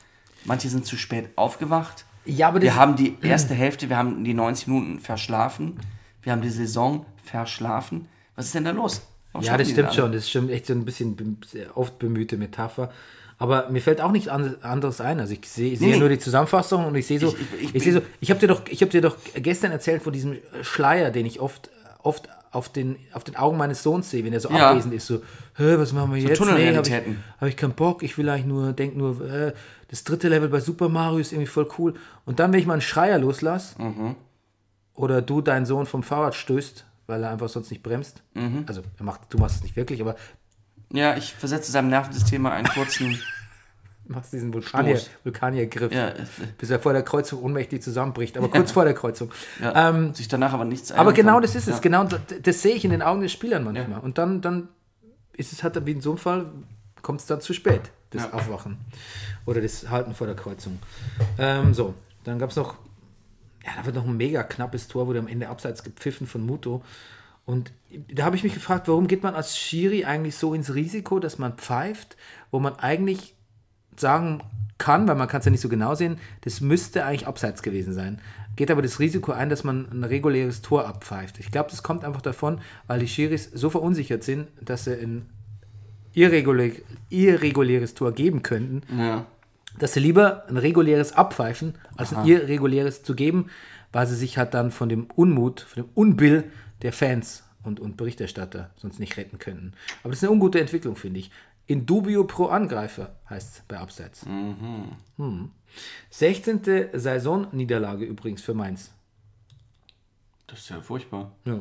Manche sind zu spät aufgewacht. Ja, aber Wir haben die erste Hälfte, wir haben die 90 Minuten verschlafen. Wir haben die Saison verschlafen. Was ist denn da los? Warum Ja, das stimmt schon. Das ist schon echt so ein bisschen oft bemühte Metapher. Aber mir fällt auch nichts an- anderes ein. Also ich sehe, sehe Nee, nur die Zusammenfassung und ich sehe so, Ich- ich, ich- ich sehe so, ich habe dir doch, ich habe dir doch gestern erzählt von diesem Schleier, den ich oft, oft auf den, auf den Augen meines Sohns sehe, wenn er so Ja. abwesend ist. So, was machen wir jetzt? habe ich, Tunnelrealitäten. hab ich keinen Bock. Ich will eigentlich nur, denk nur, äh, das dritte Level bei Super Mario ist irgendwie voll cool. Und dann, wenn ich mal einen Schreier loslasse, Mhm. oder du deinen Sohn vom Fahrrad stößt, weil er einfach sonst nicht bremst. Mhm. Also er macht, du machst es nicht wirklich, aber Ja, ich versetze seinem Nervensystem mal einen kurzen. *laughs* du machst diesen Vulkanier. Vulkaniergriff, ja, bis er vor der Kreuzung ohnmächtig zusammenbricht, aber kurz vor der Kreuzung. Ähm, sich danach aber nichts aber genau kann. das ist es, genau das, das sehe ich in den Augen des Spielern manchmal. Und dann, dann ist es halt wie in so einem Fall, kommt es dann zu spät, das. Aufwachen oder das Halten vor der Kreuzung. Ähm, so, dann gab es noch, ja, da wird noch ein mega knappes Tor, wurde am Ende abseits gepfiffen von Muto. Und da habe ich mich gefragt, warum geht man als Schiri eigentlich so ins Risiko, dass man pfeift, wo man eigentlich sagen kann, weil man kann es ja nicht so genau sehen, das müsste eigentlich abseits gewesen sein. Geht aber das Risiko ein, dass man ein reguläres Tor abpfeift. Ich glaube, das kommt einfach davon, weil die Schiris so verunsichert sind, dass sie ein irregulär, irreguläres Tor geben könnten, Ja. dass sie lieber ein reguläres abpfeifen, als ein irreguläres zu geben, weil sie sich halt dann von dem Unmut, von dem Unbill der Fans und, und Berichterstatter sonst nicht retten könnten. Aber das ist eine ungute Entwicklung, finde ich. In dubio pro Angreifer heißt es bei Abseits. Hm. 16. Saisonniederlage übrigens für Mainz. Das ist ja furchtbar. Ja.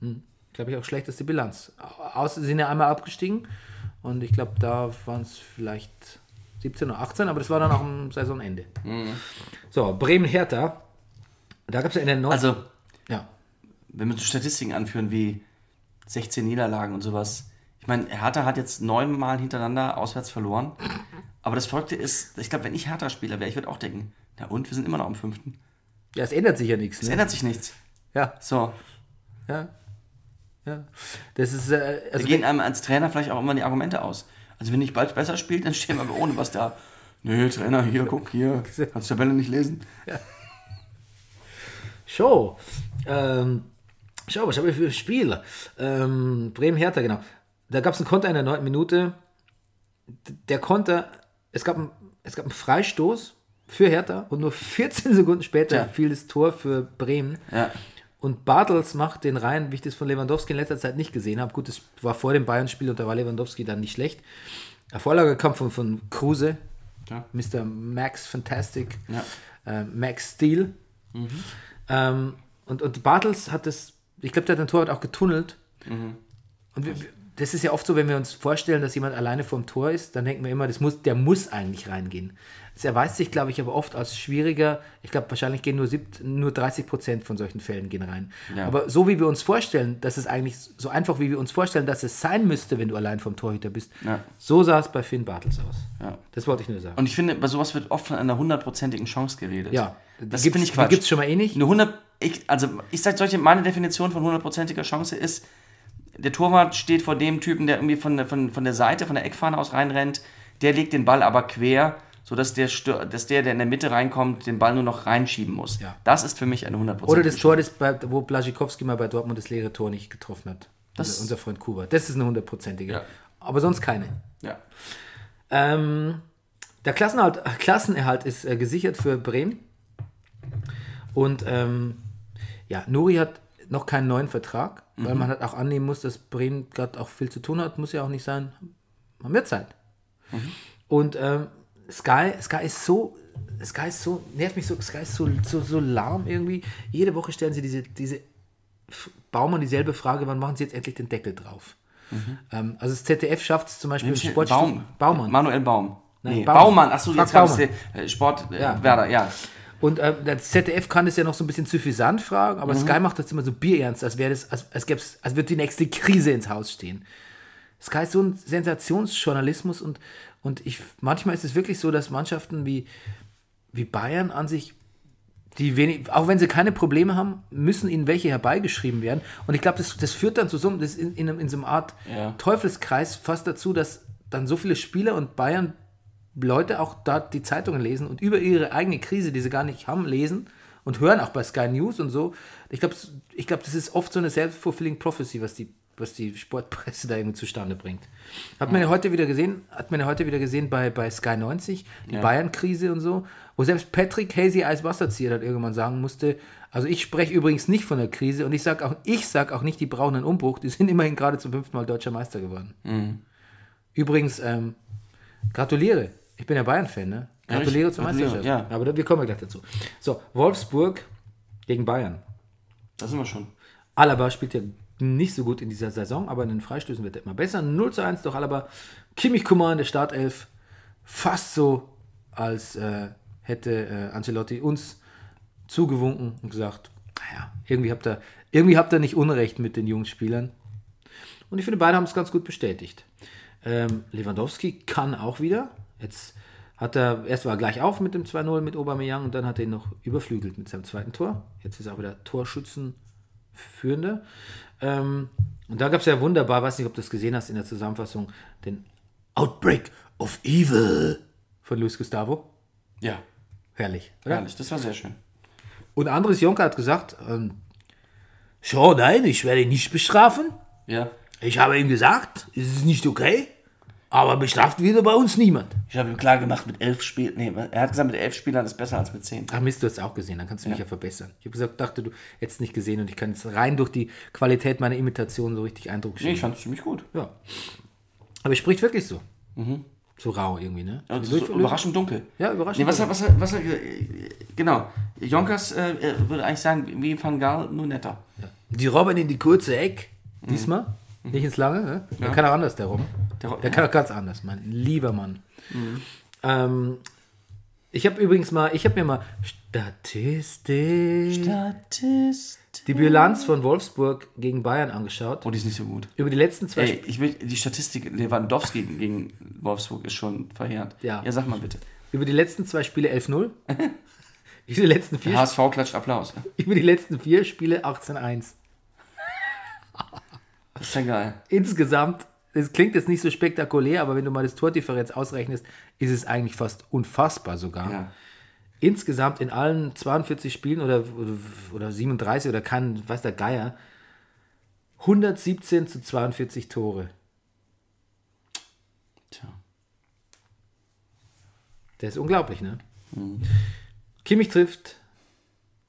Hm. Glaube ich auch schlechteste Bilanz. Außer sie sind ja einmal abgestiegen und ich glaube, da waren es vielleicht 17 oder 18, aber das war dann auch am Saisonende. So, Bremen-Hertha. Da gab es ja in der neuen. Also, ja. wenn wir so Statistiken anführen wie 16 Niederlagen und sowas. Ich meine, Hertha hat jetzt neunmal hintereinander auswärts verloren. Aber das Verrückte ist, ich glaube, wenn ich Hertha-Spieler wäre, ich würde auch denken, na und, wir sind immer noch am fünften. ja, es ändert sich ja nichts. Es Ne? ändert sich nichts. Ja, So, ja. Ja. Das ist, äh, da also gehen einem als Trainer vielleicht auch immer die Argumente aus. Also wenn ich bald besser spielt, dann stehen wir aber ohne was da. Nee, Trainer, hier, guck, hier, kannst du Tabelle nicht lesen. Show. Ähm, Schau, was habe ich für ein Spiel? Ähm, Bremen-Hertha, genau. Da gab es einen Konter in der neunten Minute. Der Konter, es gab, ein, es gab einen Freistoß für Hertha und nur 14 *laughs* Sekunden später Ja. fiel das Tor für Bremen. Ja, Und Bartels macht den rein, wie ich das von Lewandowski in letzter Zeit nicht gesehen habe. Gut, das war vor dem Bayern-Spiel und da war Lewandowski dann nicht schlecht. Der Vorlage kam von, von Kruse, Ja. Mr. Max Fantastic, Ja. äh, Max Steel. Ähm, und, und Bartels hat das, ich glaube, der hat den Torwart auch getunnelt. Und wir, wir- das ist ja oft so, wenn wir uns vorstellen, dass jemand alleine vorm Tor ist, dann denken wir immer, das muss, der muss eigentlich reingehen. Das erweist sich, glaube ich, aber oft als schwieriger. Ich glaube, wahrscheinlich gehen nur, siebt, nur 30 Prozent von solchen Fällen gehen rein. Ja. Aber so wie wir uns vorstellen, dass es eigentlich so einfach, wie wir uns vorstellen, dass es sein müsste, wenn du allein vom Torhüter bist, Ja. so sah es bei Finn Bartels aus. Ja. Das wollte ich nur sagen. Und ich finde, bei sowas wird oft von einer hundertprozentigen Chance geredet. ja, das finde ich die Quatsch. gibt es schon mal eh nicht. Eine 100, ich, also ich sage solche, meine Definition von hundertprozentiger Chance ist, der Torwart steht vor dem Typen, der irgendwie von, der- von, von der Seite, von der Eckfahne aus reinrennt, der legt den Ball aber quer, sodass der, dass der, der in der Mitte reinkommt, den Ball nur noch reinschieben muss. Ja. Das ist für mich eine 100%. Oder das Tor, das bei, wo Blaschikowski mal bei Dortmund das leere Tor nicht getroffen hat. Das- unser, unser Freund Kuba. Das ist eine hundertprozentige. Ja. Aber sonst keine. Ja. Ähm, der Klassenerhalt, Klassenerhalt ist äh, gesichert für Bremen. Und ähm, ja, Nuri hat noch keinen neuen Vertrag, weil man halt auch annehmen muss, dass Bremen gerade auch viel zu tun hat. Muss ja auch nicht sein. Haben wir Zeit. Und ähm, Sky, Sky ist so, Sky ist so, nervt mich so, Sky ist so, so, so lahm irgendwie. Jede Woche stellen sie diese, diese Baumann dieselbe Frage, wann machen sie jetzt endlich den Deckel drauf? Ähm, also das ZDF schafft es zum Beispiel im Sportstudio. Baum. Baumann. Manuel Baum. Nein, Nee, Baumann. Baumann. Achso, jetzt Baumann. äh, Sport äh, Ja. Werder, ja. Und äh, das ZDF kann es ja noch so ein bisschen suffisant fragen, aber Sky macht das immer so bierernst, als wäre das, als, als, gäb's, als würde die nächste Krise ins Haus stehen. Sky ist so ein Sensationsjournalismus und, und ich, manchmal ist es wirklich so, dass Mannschaften wie, wie Bayern an sich, die wenig, auch wenn sie keine Probleme haben, müssen ihnen welche herbeigeschrieben werden. Und ich glaube, das, das führt dann zu so, einem- das in, in, in so einer Art Ja. Teufelskreis fast dazu, dass dann so viele Spieler und Bayern Leute auch da die Zeitungen lesen und über ihre eigene Krise, die sie gar nicht haben, lesen und hören auch bei Sky News und so. Ich glaube, ich glaub, das ist oft so eine self-fulfilling prophecy, was die, was die Sportpresse da irgendwie zustande bringt. Hat man ja heute wieder gesehen, hat man ja heute wieder gesehen bei, bei Sky 90, die Bayern-Krise und so, wo selbst Patrick Hazy als Wasserzieher dann irgendwann sagen musste, also ich spreche übrigens nicht von der Krise und ich sage auch, ich sag auch nicht, die brauchen einen Umbruch, die sind immerhin gerade zum fünften Mal deutscher Meister geworden. Übrigens, ähm, gratuliere. Ich bin ja Bayern-Fan, ne? Gratuliere zur Meisterschaft. ja. Aber da, wir kommen ja gleich dazu. So, Wolfsburg gegen Bayern. Da sind wir schon. Alaba spielt ja nicht so gut in dieser Saison, aber in den Freistößen wird er immer besser. 0 zu 1 durch Alaba. Kimmich Kumar in der Startelf. Fast so, als äh, hätte äh, Ancelotti uns zugewunken und gesagt, naja, irgendwie habt ihr, irgendwie habt ihr nicht Unrecht mit den jungen Spielern. Und ich finde, beide haben es ganz gut bestätigt. Ähm, Lewandowski kann auch wieder. Jetzt hat er, erst war er gleich auf mit dem 2-0 mit Aubameyang und dann hat er ihn noch überflügelt mit seinem zweiten Tor. Jetzt ist er auch wieder Torschützenführender. Ähm, und da gab es ja wunderbar, weiß nicht, ob du das gesehen hast in der Zusammenfassung, den Outbreak of Evil von Luis Gustavo. Ja. Herrlich, oder? Herrlich, das war sehr schön. Und Andres Jonker hat gesagt, ähm, schau, nein, ich werde ihn nicht bestrafen. Ja. Ich habe ihm gesagt, es ist nicht okay, aber bestraft wieder bei uns niemand. Ich habe ihm klar gemacht, mit elf Spielern. Nee, er hat gesagt, mit elf Spielern ist besser als mit zehn. Ach Mist, du hast es auch gesehen, dann kannst du mich ja, verbessern. Ich habe gesagt, dachte du hättest nicht gesehen und ich kann jetzt rein durch die Qualität meiner Imitation so richtig Eindruck Nee, schieben. ich fand es ziemlich gut. ja. Aber er spricht wirklich so. So rau irgendwie, ne? Ja, so überraschend dunkel. Ja, überraschend Nee, was, dunkel. was, was, äh, genau. Jonkers äh, äh, würde eigentlich sagen, wie Van Gaal, nur netter. Die Robben in die kurze Eck, diesmal, nicht ins lange. Ne? Der kann auch anders, der Robben. Der Der kann auch ganz anders, mein lieber Mann. Ähm, ich habe übrigens mal, ich habe mir mal Statistik, Statist. die Bilanz von Wolfsburg gegen Bayern angeschaut. Oh, die ist nicht so gut. Über die letzten zwei Ey, ich will, die Statistik Lewandowski gegen Wolfsburg ist schon verheerend. Ja. Ja, sag mal bitte. Über die letzten zwei Spiele 11-0. *laughs* über, die letzten vier, HSV klatscht Applaus. über die letzten vier Spiele 18-1. Das ist ja geil. Insgesamt, es klingt jetzt nicht so spektakulär, aber wenn du mal das Tordifferenz ausrechnest, ist es eigentlich fast unfassbar sogar. Ja. Insgesamt in allen 42 Spielen oder, oder, oder 37 oder kann, weiß der Geier, 117 zu 42 Tore. Tja. Der ist unglaublich, ne? Kimmich trifft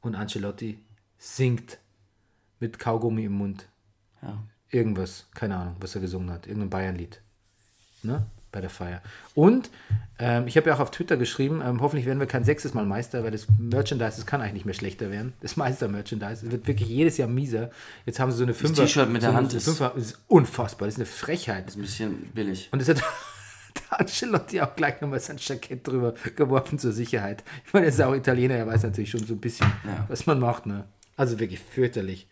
und Ancelotti singt mit Kaugummi im Mund. Ja. Irgendwas, keine Ahnung, was er gesungen hat. Irgendein Bayernlied. Ne? Bei der Feier. Und ähm, ich habe ja auch auf Twitter geschrieben, ähm, hoffentlich werden wir kein sechstes Mal Meister, weil das Merchandise, das kann eigentlich nicht mehr schlechter werden. Das Meister-Merchandise wird wirklich jedes Jahr mieser. Jetzt haben sie so eine Fünfer. T-Shirt mit der so Hand ist- Fünfer, das ist unfassbar, das ist eine Frechheit. Ein bisschen billig. Und es hat *laughs* Ancelotti auch gleich nochmal sein Jackett drüber geworfen zur Sicherheit. Ich meine, er ist auch Italiener, er weiß natürlich schon so ein bisschen, Ja. was man macht. Ne? Also wirklich fürchterlich.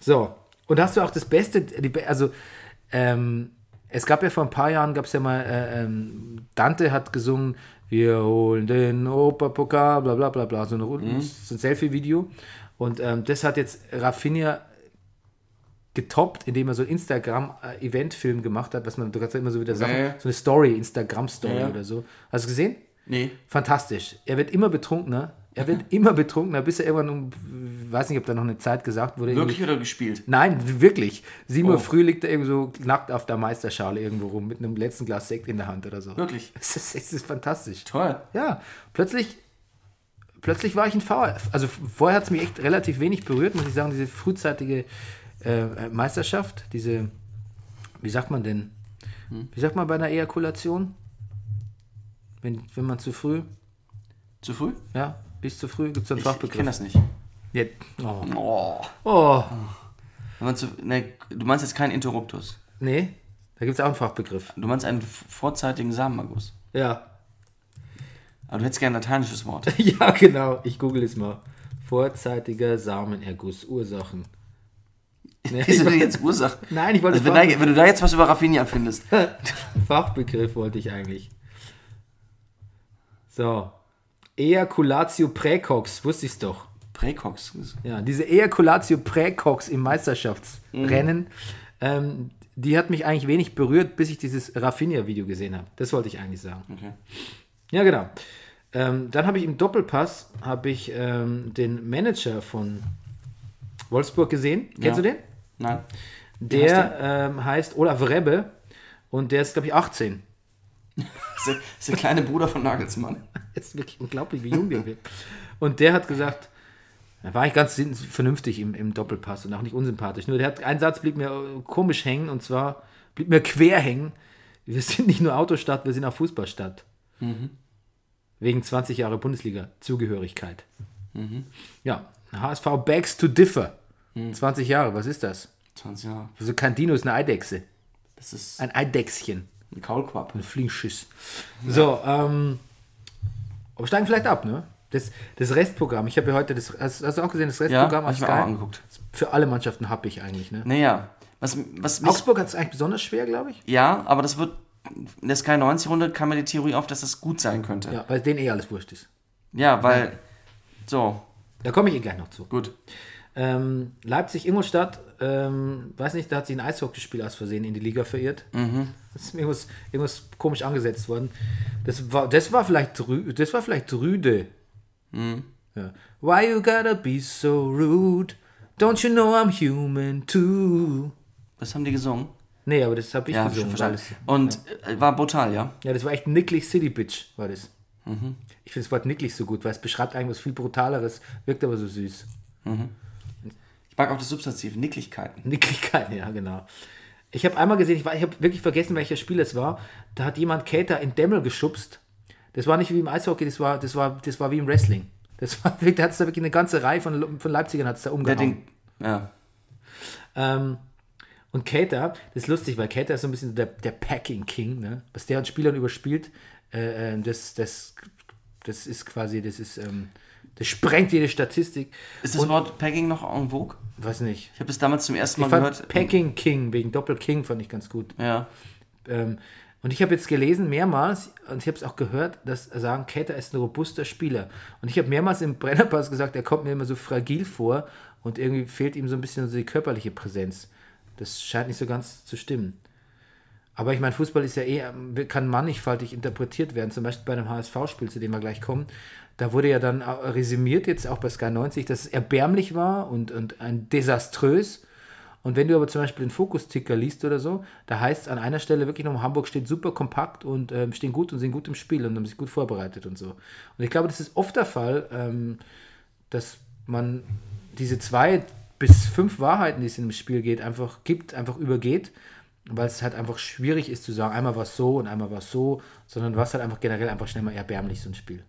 So, und hast du auch das Beste, die, also ähm, es gab ja vor ein paar Jahren, gab es ja mal, äh, ähm, Dante hat gesungen, wir holen den Opa-Pokal, bla bla bla bla, so, eine, so ein Selfie-Video. Und ähm, das hat jetzt Raffinia getoppt, indem er so ein Instagram-Event-Film gemacht hat, was man, du kannst ja immer so wieder Sachen, Nee. so eine Story, Instagram-Story Ja. oder so. Hast du gesehen? Nee. Fantastisch. Er wird immer betrunkener. Er wird immer betrunkener, bis er irgendwann um, weiß nicht, ob da noch eine Zeit gesagt wurde. Wirklich oder gespielt? Nein, wirklich. Sieben Uhr Oh. früh liegt er irgendwo so nackt auf der Meisterschale irgendwo rum mit einem letzten Glas Sekt in der Hand oder so. Wirklich? Es ist, es ist fantastisch. Toll. Ja, plötzlich, plötzlich war ich ein VR. Also vorher hat es mich echt relativ wenig berührt, muss ich sagen, diese frühzeitige äh, Meisterschaft, diese, wie sagt man denn, wie sagt man bei einer Ejakulation? Wenn, wenn man zu früh, Zu früh? ja, bis zu früh, gibt es einen Ich, ich Fachbegriff. kenne das nicht. Ja, oh. Oh. oh, Wenn man zu, ne, du meinst jetzt keinen Interruptus. nee, da gibt es auch einen Fachbegriff. Du meinst einen vorzeitigen Samenerguss. Ja, Aber du hättest gerne ein lateinisches Wort. *laughs* ja, genau, ich google es mal. Vorzeitiger Samenerguss, Ursachen. *laughs* Nee, Ist denn jetzt Ursache? *laughs* Nein, ich wollte Also wenn, da, wenn du da jetzt was über Raffinia findest. Fachbegriff wollte ich eigentlich. So. Ejaculatio praecox, wusste ich es doch. Präcox. Ja, diese Ejaculatio praecox im Meisterschaftsrennen, ähm, die hat mich eigentlich wenig berührt, bis ich dieses Raffinia-Video gesehen habe. Das wollte ich eigentlich sagen. Okay. Ja, genau. Ähm, dann habe ich im Doppelpass habe ich ähm, den Manager von Wolfsburg gesehen. Kennst Ja. du den? Nein. Der ähm, heißt Olaf Rebbe und der ist, glaube ich, 18. *laughs* Ist, der, ist der kleine Bruder von Nagelsmann. *laughs* Das ist wirklich unglaublich, wie jung der wird. Und der hat gesagt, er war eigentlich ganz vernünftig im, im Doppelpass und auch nicht unsympathisch. Nur der hat, ein Satz blieb mir äh, komisch hängen und zwar blieb mir quer hängen. Wir sind nicht nur Autostadt, wir sind auch Fußballstadt. Wegen 20 Jahre Bundesliga-Zugehörigkeit. Ja, HSV begs to differ. 20 Jahre, was ist das? 20 Jahre. Also kein Dino ist eine Eidechse. Das ist Ein Eidechschen. Ein Kaulquapp. Ein Flingschiss. So, ähm, aber wir steigen vielleicht ab, ne? Das, das Restprogramm, ich habe ja heute das, hast, hast du auch gesehen, das Ja, Restprogramm hab auf ich mir auch angeguckt. Für alle Mannschaften habe ich eigentlich, ne? Naja, was, was Augsburg hat es eigentlich besonders schwer, glaube ich. ja, aber das wird, in der Sky 90-Runde kam mir die Theorie auf, dass das gut sein könnte. Ja, weil denen eh alles wurscht ist. Ja, weil, so, Da Da komme ich eh gleich noch zu. gut. Ähm, Leipzig, Ingolstadt, ähm, weiß nicht, da hat sich ein Eishockeyspiel aus Versehen in die Liga verirrt. Das ist irgendwas, irgendwas komisch angesetzt worden. Das war, das war vielleicht das war vielleicht Rüde. Ja. Why you gotta be so rude? Don't you know I'm human too? Was haben die gesungen? Nee, aber das habe ich Ja, hab ich gesungen. weil es- Und äh, war brutal, ja? ja, das war echt Nicklig City Bitch, war das. Ich finde das Wort Nicklig so gut, weil es beschreibt eigentlich was viel Brutaleres, wirkt aber so süß. Ich mag auch das Substantiv, Nicklichkeiten. Nicklichkeit, ja, genau. Ich habe einmal gesehen, ich, war- ich habe wirklich vergessen, welcher Spiel es war. Da hat jemand Kater in Dämmel geschubst. Das war nicht wie im Eishockey, das war, das war, das war wie im Wrestling. Das war, *laughs* da hat es da wirklich eine ganze Reihe von, von Leipzigern hat's da umgehauen. Ja. Ähm, und Kater, das ist lustig, weil Kater ist so ein bisschen der, der Packing King, ne? was der an Spielern überspielt, äh, äh, das, das, das ist quasi, das ist, ähm, das sprengt jede Statistik. Ist das Wort Pegging noch en vogue? Weiß nicht. Ich habe es damals zum ersten Ich Mal fand gehört. Packing King, wegen Doppel King fand ich ganz gut. Ja. Ähm, und ich habe jetzt gelesen, mehrmals, und ich habe es auch gehört, dass sagen, Kater ist ein robuster Spieler. Und ich habe mehrmals im Brennerpass gesagt, er kommt mir immer so fragil vor und irgendwie fehlt ihm so ein bisschen so die körperliche Präsenz. Das scheint nicht so ganz zu stimmen. Aber ich meine, Fußball ist ja eh, kann mannigfaltig interpretiert werden. Zum Beispiel bei einem HSV-Spiel, zu dem wir gleich kommen. Da wurde ja dann resümiert, jetzt auch bei Sky 90, dass es erbärmlich war und, und ein desaströs. Und wenn du aber zum Beispiel den Fokusticker liest oder so, da heißt es an einer Stelle wirklich noch, Hamburg steht super kompakt und ähm, stehen gut und sind gut im Spiel und haben sich gut vorbereitet und so. Und ich glaube, das ist oft der Fall, ähm, dass man diese zwei bis fünf Wahrheiten, die es in dem Spiel geht, einfach gibt, einfach übergeht, weil es halt einfach schwierig ist zu sagen, einmal war es so und einmal war es so, sondern was halt einfach generell einfach schnell mal erbärmlich so ein Spiel.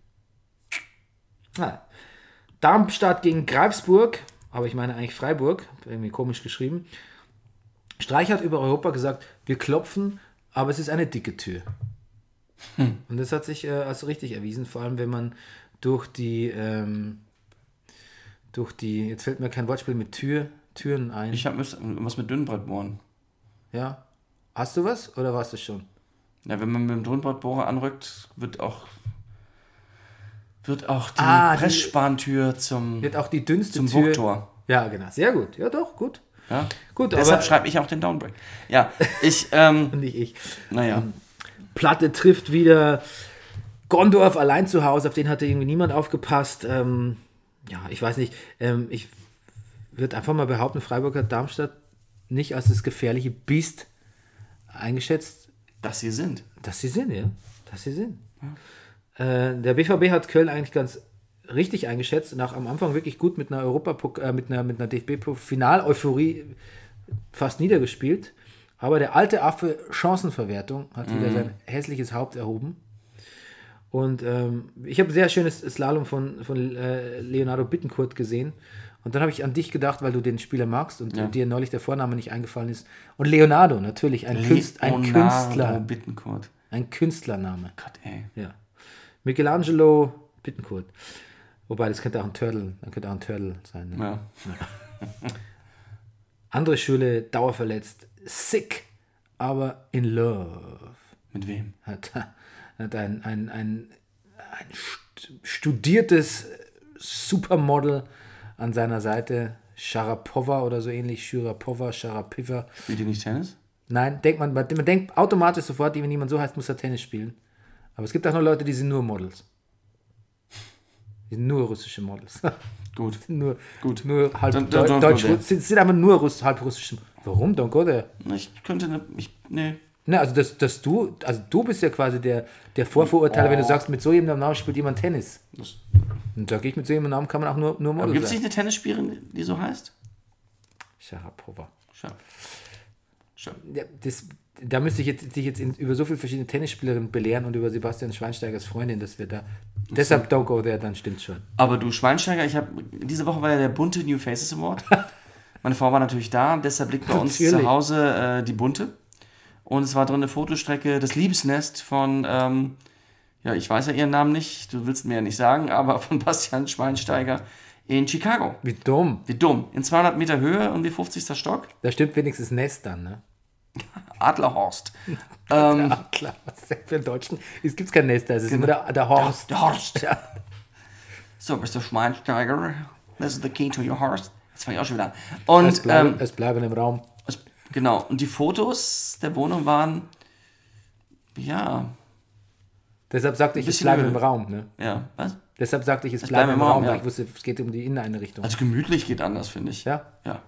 Ah. Darmstadt gegen Greifsburg, aber ich meine eigentlich Freiburg, irgendwie komisch geschrieben. Streich hat über Europa gesagt, wir klopfen, aber es ist eine dicke Tür. Und das hat sich äh, als richtig erwiesen, vor allem wenn man durch die, ähm, durch die, jetzt fällt mir kein Wortspiel mit Tür, Türen ein. Ich habe was mit Dünnbrettbohren. ja. Hast du was oder warst du schon? Ja, wenn man mit dem Dünnbrettbohrer anrückt, wird auch wird auch die Ah, Pressspanntür zum, Wird auch die dünnste zum Tür. Burgtor. Ja, genau. Sehr gut. Ja, doch, gut. Ja? Gut, Deshalb schreibe ich auch den Downbreak. Ja, ich, ähm, *laughs* nicht ich. naja. Platte trifft wieder Gondorf allein zu Hause, auf den hatte irgendwie niemand aufgepasst. Ähm, ja, ich weiß nicht. Ähm, ich würde einfach mal behaupten, Freiburg hat Darmstadt nicht als das gefährliche Biest eingeschätzt, Dass sie sind. dass sie sind, ja. Dass sie sind. Äh, der BVB hat Köln eigentlich ganz richtig eingeschätzt, nach am Anfang wirklich gut mit einer Europa äh, mit einer, mit einer DFB-Final-Euphorie fast niedergespielt. Aber der alte Affe Chancenverwertung hat wieder sein hässliches Haupt erhoben. Und ähm, ich habe ein sehr schönes Slalom von, von äh, Leonardo Bittencourt gesehen. Und dann habe ich an dich gedacht, weil du den Spieler magst und dir neulich der Vorname nicht eingefallen ist. Und Leonardo, natürlich, ein, Leonardo Künstler. Bittencourt. Ein Künstlername. Gott, ey. Ja. Michelangelo Bittencourt. Wobei, das könnte auch ein Turtle, dann könnte auch ein Turtle sein. Ne? Ja. *laughs* Andere Schüler dauerverletzt, sick, aber in love. Mit wem? Hat, hat ein, ein, ein, ein st- studiertes Supermodel an seiner Seite, Sharapova oder so ähnlich, Shurapova, Sharapiva. Spielt ihr nicht Tennis? Nein, denkt man, man denkt automatisch sofort, wenn jemand so heißt, muss er Tennis spielen. Aber es gibt auch noch Leute, die sind nur Models. Die sind nur russische Models. *laughs* Gut. nur, Gut. nur halb Dann- Deu dann- Deutsch, dann- sind, sind aber nur Russ, halb russische. Warum? Don't go there. Ich könnte ne, ich, nee. Ne, also dass, dass du, also du bist ja quasi der, der Vorverurteiler, wenn du sagst, mit so jemandem Namen spielt jemand Tennis. Das, Und sag ich, mit so jemandem Namen kann man auch nur, nur Model gibt es nicht eine Tennisspielerin, die so heißt? Sharapova. Schau. Schau. Ja, das, da müsste ich jetzt, dich jetzt in, über so viele verschiedene Tennisspielerinnen belehren und über Sebastian Schweinsteigers Freundin, dass wir da. Deshalb don't go there, dann stimmt schon. Aber du Schweinsteiger, ich habe diese Woche war ja der bunte New Faces Award. *laughs* Meine Frau war natürlich da, deshalb liegt bei uns Natürlich. zu Hause äh, die bunte. Und es war drin eine Fotostrecke, das Liebesnest von, ähm, ja, ich weiß ja ihren Namen nicht, du willst mir ja nicht sagen, aber von Bastian Schweinsteiger in Chicago. Wie dumm. Wie dumm. In 200 Meter Höhe und wie 50. Stock. Da stimmt wenigstens Nest dann, ne? *laughs* Adlerhorst. *laughs* *laughs* ähm, Ja, klar. Was ist denn für einen Deutschen? Es gibt kein Nest, da es ist immer der, der Horst. der Horst. *laughs* Ja. So, Mr. Schweinsteiger, this is the key to your horse. Das fange ich auch schon wieder an. Und Es, bleiben, ähm, es bleiben im Raum. Es- Genau, und die Fotos der Wohnung waren, ja, Deshalb sagte ich, es Höhe. im Raum. Ne? ja, was? Deshalb sagte ich, es, bleiben im Raum, ja. weil ich wusste, es geht um die Inneneinrichtung. Also gemütlich geht anders, finde ich. ja? Ja.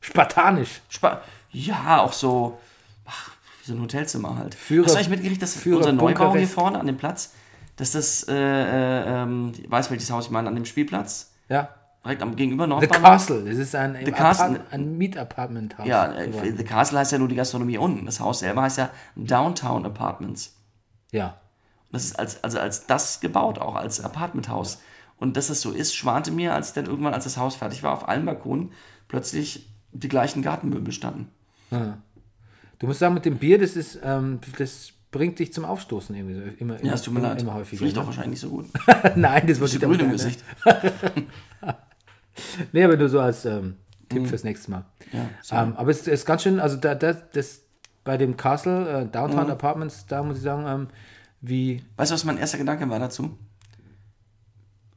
Spartanisch. Spa ja, auch so, ach, so ein Hotelzimmer halt. Führer- Hast du eigentlich mitgekriegt, dass Führer unser Neubau hier vorne an dem Platz, dass das, äh, äh, ähm, weiß welches Haus ich meine, an dem Spielplatz, Ja. direkt am gegenüber The Nordbahn. Castle. Das ist ein, The Castle. Ein Mietapartmenthaus. Ja, äh. The Castle heißt ja nur die Gastronomie unten. Das Haus selber heißt ja Downtown Apartments. ja. Das ist als, also als das gebaut, auch als Apartmenthaus. Und dass das so ist, schwante mir, als dann irgendwann, als das Haus fertig war, auf allen Balkonen plötzlich die gleichen Gartenmöbel standen. Du musst sagen, mit dem Bier, das ist, ähm, das bringt dich zum Aufstoßen irgendwie so. Immer, Ja, es tut mir immer, leid. Immer häufiger. Riecht ne? auch wahrscheinlich nicht so gut. *laughs* Nein, das du ich grün im damit Gesicht? *laughs* Nee, aber nur so als ähm, Tipp fürs nächste Mal. Ja, ähm, aber es ist ganz schön, also da, da, das bei dem Castle, äh. Downtown Apartments, da muss ich sagen, ähm, wie, Weißt du, was mein erster Gedanke war dazu?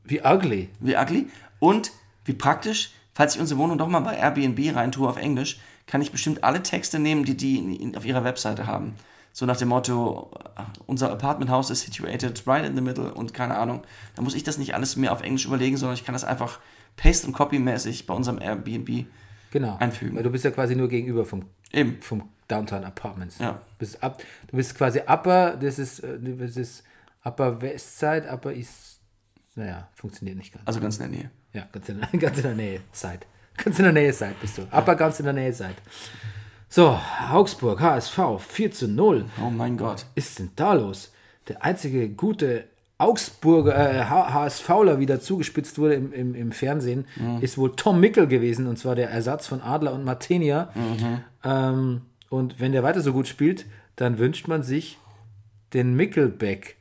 wie ugly. Wie ugly und wie praktisch, falls ich unsere Wohnung doch mal bei Airbnb rein tue auf Englisch, kann ich bestimmt alle Texte nehmen, die die in, in, auf ihrer Webseite haben. So nach dem Motto, äh, unser Apartment House is situated right in the middle und keine Ahnung. Da muss ich das nicht alles mehr auf Englisch überlegen, sondern ich kann das einfach paste und copy mäßig bei unserem Airbnb. Genau. Einfügen. Weil du bist ja quasi nur gegenüber vom, Eben. vom Downtown Apartments. Ja. Du bist, ab, du bist quasi Upper, das ist, äh, das ist Upper West Side, Upper East, naja, funktioniert nicht ganz. Also ganz in der Nähe. Ja, ganz in, *laughs* ganz in der Nähe Side. Ganz in der Nähe Side bist du. Upper ganz in der Nähe Side. So, Augsburg, HSV, 4 zu 0. Oh mein Gott. ist denn da los? Der einzige gute Augsburger äh, HSVler, wie da zugespitzt wurde im, im, im Fernsehen, ist wohl Tom Mickel gewesen, und zwar der Ersatz von Adler und Martinia. Ähm, und wenn der weiter so gut spielt, dann wünscht man sich den Mickelback.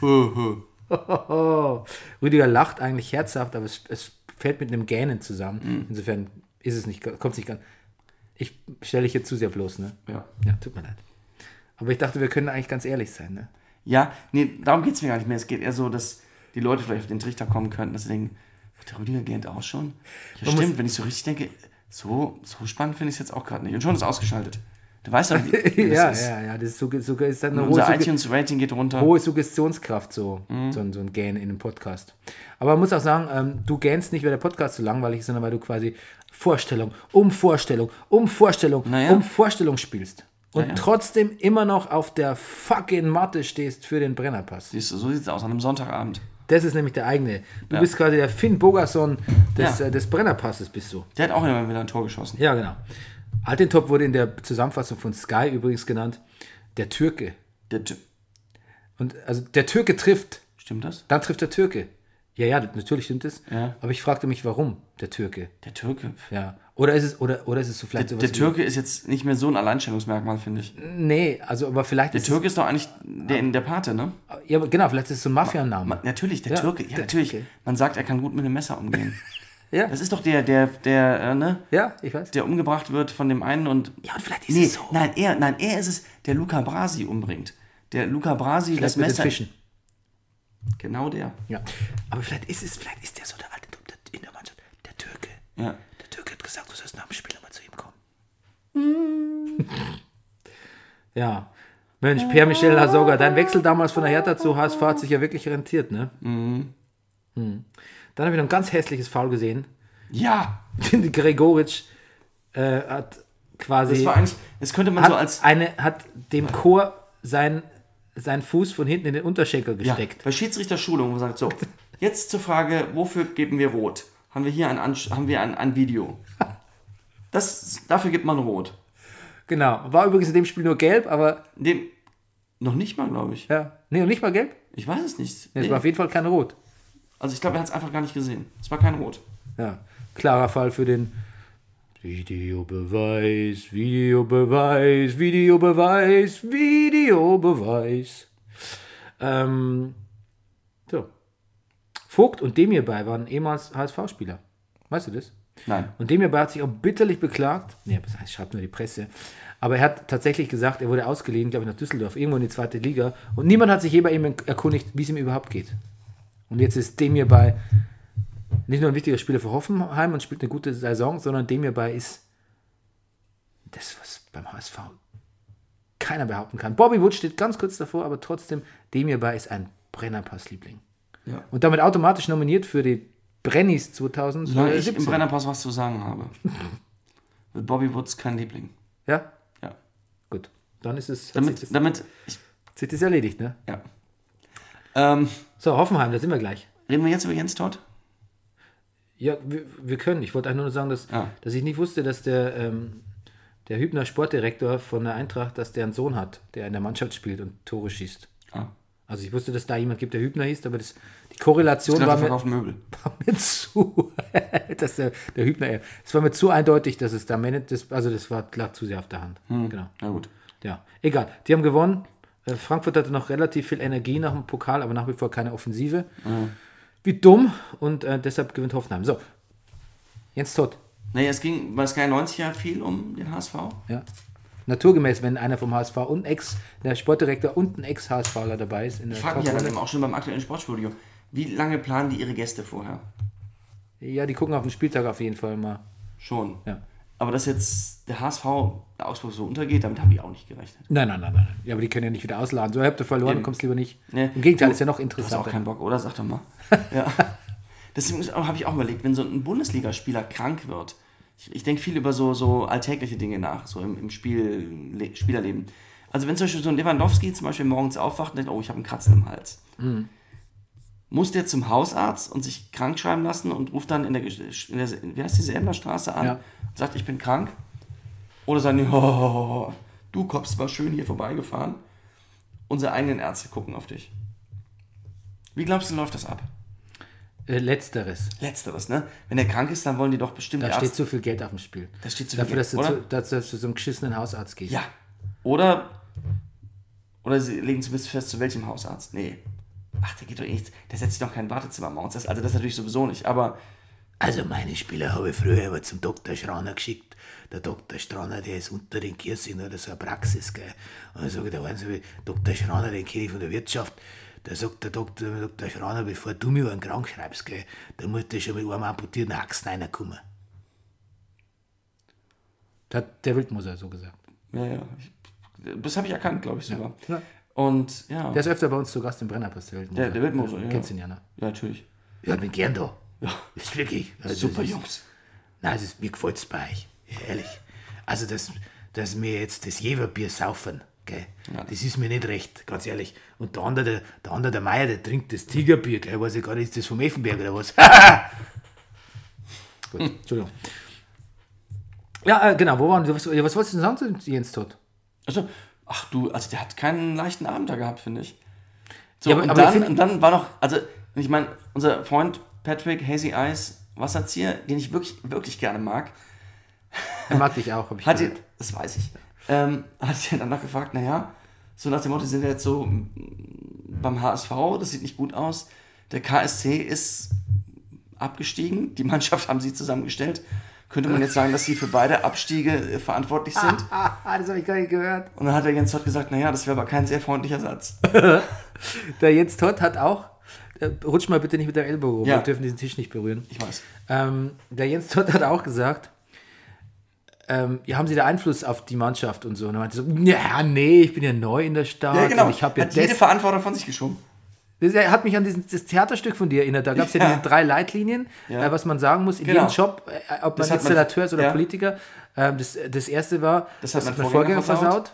*laughs* Rüdiger lacht eigentlich herzhaft, aber es, es fällt mit einem Gähnen zusammen. Insofern ist es nicht, kommt es nicht ganz. Ich stelle dich jetzt zu sehr bloß, ne? Ja. Ja, tut mir leid. Aber ich dachte, wir können eigentlich ganz ehrlich sein, ne? Ja, nee, darum geht es mir gar nicht mehr. Es geht eher so, dass die Leute vielleicht auf den Trichter kommen könnten, dass sie denken, "Ach, der Rüdiger gähnt auch schon. Ja, Man stimmt, wenn ich so richtig denke, so, so spannend finde ich es jetzt auch gerade nicht. Und schon ist ausgeschaltet. Du weißt doch, wie, *laughs* wie ja, das ist. ja, ja, das ist, so, so, ist dann eine hohe, Unser iTunes-Rating geht runter. hohe Suggestionskraft, so, Mhm. so, ein- so ein Gähn in einem Podcast. Aber man muss auch sagen, ähm, du gähnst nicht, weil der Podcast so langweilig ist, sondern weil du quasi Vorstellung um Vorstellung um Vorstellung Naja. um Vorstellung spielst. Und Naja. trotzdem immer noch auf der fucking Matte stehst für den Brennerpass. Siehst du, so sieht es aus an einem Sonntagabend. Das ist nämlich der eigene. Du Ja. bist quasi der Finn Bogerson des, Ja. äh, des Brennerpasses, bist du. Der hat auch immer wieder ein Tor geschossen. Ja, genau. Altintop wurde in der Zusammenfassung von Sky übrigens genannt, der Türke. Der Typ. Und also der Türke trifft, Stimmt das? dann trifft der Türke. Ja, ja, natürlich stimmt es. Ja. Aber ich fragte mich, warum der Türke? Der Türke. Ja. Oder ist es, oder, oder ist es so vielleicht Der, sowas der Türke ist jetzt nicht mehr so ein Alleinstellungsmerkmal, finde ich. Nee, also aber vielleicht Der ist Türke ist doch eigentlich der, der Pate, ne? es, ja, aber genau, vielleicht ist es so ein Mafia-Name. Ma- Natürlich, der Ja, Türke. Ja, der natürlich. Türke. Man sagt, er kann gut mit einem Messer umgehen. *laughs* Ja, Das ist doch der, der, der, äh, ne? ja, ich weiß. Der umgebracht wird von dem einen und. Ja, und vielleicht ist Nee, es so. nein, er, nein, er ist es, der Luca Brasi umbringt. Der Luca Brasi das den Messer. Fischen. Genau der. Ja. Aber vielleicht ist es, vielleicht ist der so der alte Typ in der Mannschaft. Der Türke. Ja. Der Türke hat gesagt, du sollst nach dem Spiel nochmal zu ihm kommen. *laughs* ja. Mensch, Pierre-Michel Lasogga, dein Wechsel damals von der Hertha zu HSV hat sich ja wirklich rentiert, ne? Mhm. Dann habe ich noch ein ganz hässliches Foul gesehen. Ja. *laughs* Gregoritsch äh, hat quasi Das war eigentlich, das könnte man hat, so als. eine, hat dem Chor sein, seinen Fuß von hinten in den Unterschenkel Ja, gesteckt. bei Schiedsrichterschulung, wo man sagt, so, jetzt zur Frage, wofür geben wir Rot? Haben wir hier ein, haben wir ein, ein Video? *laughs* Das, dafür gibt man Rot. Genau. War übrigens in dem Spiel nur gelb, aber Dem, noch nicht mal, glaube ich. ja. Nee, und nicht mal gelb. Ich weiß es nicht. Nee, Es Nee. war auf jeden Fall kein Rot. Also ich glaube, er hat es einfach gar nicht gesehen. Es war kein Rot. Ja, klarer Fall für den Videobeweis, Videobeweis, Videobeweis, Videobeweis. Ähm, so. Vogt und Demir bei waren ehemals HSV-Spieler. Weißt du das? Nein. Und Demir bei hat sich auch bitterlich beklagt. Nee, das heißt, schreibt nur die Presse. Aber er hat tatsächlich gesagt, er wurde ausgeliehen, glaube ich, nach Düsseldorf, irgendwo in die zweite Liga. Und niemand hat sich je bei ihm erkundigt, wie es ihm überhaupt geht. Und jetzt ist Demir bei nicht nur ein wichtiger Spieler für Hoffenheim und spielt eine gute Saison, sondern Demir bei ist das, was beim HSV keiner behaupten kann. Bobby Wood steht ganz kurz davor, aber trotzdem, Demir bei ist ein Brennerpass-Liebling. Ja. Und damit automatisch nominiert für die Brennies Solange ich im 2017. Brennerpass was zu sagen habe. *laughs* Wird Bobby Woods kein Liebling. Ja? Ja. Gut. Dann ist es. Damit, das, damit, ich, sich das erledigt, ne? ja. Ähm, So, Hoffenheim, da sind wir gleich. reden wir jetzt über Jens Todd? Ja, wir, wir können. Ich wollte einfach nur sagen, dass, Ah. dass ich nicht wusste, dass der, ähm, der Hübner Sportdirektor von der Eintracht, dass der einen Sohn hat, der in der Mannschaft spielt und Tore schießt. Ah. Also ich wusste, dass da jemand gibt, der Hübner hieß, aber das, die Korrelation Ich war mir, Möbel. *laughs* war mir zu, *laughs* dass der, der Hübner, es war mir zu eindeutig, dass es da das, also das war, lag zu sehr auf der Hand. Hm. Genau. Na gut. Ja, egal. Die haben gewonnen. Äh, Frankfurt hatte noch relativ viel Energie nach dem Pokal, aber nach wie vor keine Offensive. Wie dumm und äh, deshalb gewinnt Hoffenheim. So, Jens Todd. Nee, es ging bei Sky 90 ja viel um den HSV. Ja. Naturgemäß, wenn einer vom HSV und Ex, der Sportdirektor und ein Ex-HSVler dabei ist in der Ich frage mich ja dann immer auch schon beim aktuellen Sportstudio, wie lange planen die ihre Gäste vorher? Ja, die gucken auf den Spieltag auf jeden Fall mal. Schon. Ja. Aber dass jetzt der HSV der Augsburg so untergeht, damit habe ich auch nicht gerechnet. Nein, nein, nein, nein. Ja, aber die können ja nicht wieder ausladen. So, habt ihr verloren, Eben. kommst lieber nicht. Nee. Im Gegenteil, Du- ist ja noch Du hast auch keinen Bock, oder? Sag doch mal. *laughs* ja. Deswegen habe ich auch überlegt, wenn so ein Bundesligaspieler krank wird, ich, ich denke viel über so, so alltägliche Dinge nach, so im, im Spiel, Le, Spielerleben. Also wenn zum Beispiel so ein Lewandowski zum Beispiel morgens aufwacht und denkt, oh, ich habe einen Kratzen im Hals. Mhm. Muss der zum Hausarzt und sich krank schreiben lassen und ruft dann in der, in der wie heißt diese Emmerstraße an Ja. und sagt, ich bin krank? Oder sagen die, *laughs* oh, du kommst mal schön hier vorbeigefahren. Unsere eigenen Ärzte gucken auf dich. Wie glaubst du, läuft das ab? Äh, letzteres. Letzteres, ne? Wenn er krank ist, dann wollen die doch bestimmt Da steht zu viel Geld auf dem Spiel. Da steht zu viel Dafür, dass du, Geld, zu, oder? dass, dass du zu so einem geschissenen Hausarzt gehst. Ja. Oder, oder sie legen zumindest fest, zu welchem Hausarzt. Nee. Ach, der geht doch eh nicht. Der setzt sich doch kein Wartezimmer am Haus. Also das natürlich sowieso nicht. Aber Also meine Spieler habe ich früher immer zum Dr. Schraner geschickt. Der Dr. Schraner, der ist unter den Kirchen oder so eine Praxis, gell. Und dann sage ich, da waren sie, Dr. Schraner, den kenne ich von der Wirtschaft. Da sagt der Dr. Dr. Schraner, bevor du mir einen krank schreibst, gell, da musst du schon mit einem amputierten Achsen reinkommen. Das hat der Wildmoser so gesagt. Ja, ja. Ich, das habe ich erkannt, glaube ich sogar. Ja. Und ja. Der ist öfter bei uns zu Gast im Brennerpass. Der. Der- Wildmoser, ja. Kennst ihn ja, ne? ja, natürlich. Ja, bin gern da. Ja. Ist wirklich. Also Super ist, Jungs. Nein, das ist, mir gefällt es bei euch. Ehrlich. Also, dass, dass wir jetzt das Jeverbier saufen, gell? das ist mir nicht recht, ganz ehrlich. Und der andere, der, der andere, der Meier, der trinkt das Tigerbier, gell? Weiß ich gar nicht, ist das vom Effenberg oder was? *laughs* Gut, Entschuldigung. Ja, äh, genau, wo waren wir? Was, ja, was wolltest du denn sagen zu Jens Todt? Also, ach du, also der hat keinen leichten Abend da gehabt, finde ich. So, Ja, aber- und, aber dann, und dann war noch, also ich meine, unser Freund Patrick Hazy Eyes Wasserzieher, den ich wirklich, wirklich gerne mag, Er mag dich auch, habe ich hat gehört. das weiß ich, ähm, hat ihn danach gefragt, naja, so nach dem Motto, sind wir jetzt so beim HSV, das sieht nicht gut aus, der KSC ist abgestiegen, die Mannschaft haben sie zusammengestellt, könnte man jetzt sagen, dass sie für beide Abstiege äh, verantwortlich sind? *laughs* Ah, das habe ich gar nicht gehört. Und dann hat der Jens Todt gesagt, naja, das wäre aber kein sehr freundlicher Satz. *laughs* Der Jens Todt hat auch, äh, rutsch mal bitte nicht mit dem Ellbogen, rum, Ja. wir dürfen diesen Tisch nicht berühren. Ich weiß. Ähm, der Jens Todt hat auch gesagt, ähm, ja, haben Sie da Einfluss auf die Mannschaft und so? Und er meinte so, ja, nee, ich bin ja neu in der Stadt Ja, genau. und ich habe ja hat jede Verantwortung von sich geschoben. Das. Er hat mich an dieses, das Theaterstück von dir erinnert. Da gab es ja. Ja. diese drei Leitlinien, Ja. äh, was man sagen muss in Genau. jedem Job, äh, ob man Das Installateur ist oder ja. Politiker. Ähm, das, das erste war, Das hat mein Vorgänger versaut.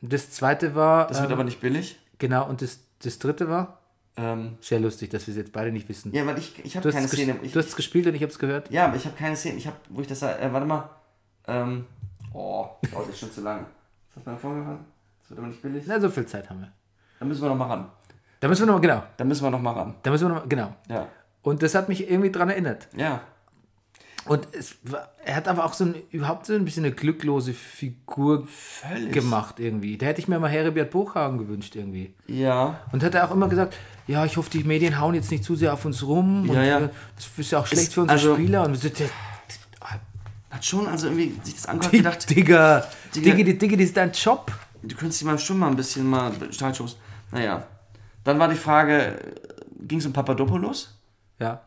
Das zweite war, Das wird ähm, aber nicht billig. genau, und das, das dritte war, Ähm, sehr lustig, dass wir es jetzt beide nicht wissen. ja, weil ich, ich du habe hast keine Szene. Ich, du hast es gespielt und ich habe es gehört. ja, aber ich habe keine Szene. Ich habe, wo ich das äh, warte mal. Ähm, oh, dauert jetzt schon zu lange. Was hat mein Vorgänger? Das wird aber nicht billig. Na, so viel Zeit haben wir. Da müssen wir noch mal ran. Da müssen wir noch, genau, Da müssen wir noch mal ran. da müssen wir noch, genau. Ja. Und das hat mich irgendwie dran erinnert. Ja. Und es war, er hat aber auch so ein, überhaupt so ein bisschen eine glücklose Figur Völlig. gemacht irgendwie. Da hätte ich mir mal Heribert Buchhagen gewünscht irgendwie. Ja. Und hat er auch immer gesagt, ja, ich hoffe, die Medien hauen jetzt nicht zu sehr auf uns rum. Und Ja, ja. wir- das ist ja auch schlecht Ist- für unsere also- Spieler. Und sind, Hat schon also irgendwie sich das angehört gedacht, Digga, Digga. Digga, Digga, das ist dein Job. du könntest dich mal schon mal ein bisschen mal Streitschuss. Naja. Dann war die Frage, ging es um Papadopoulos? Ja.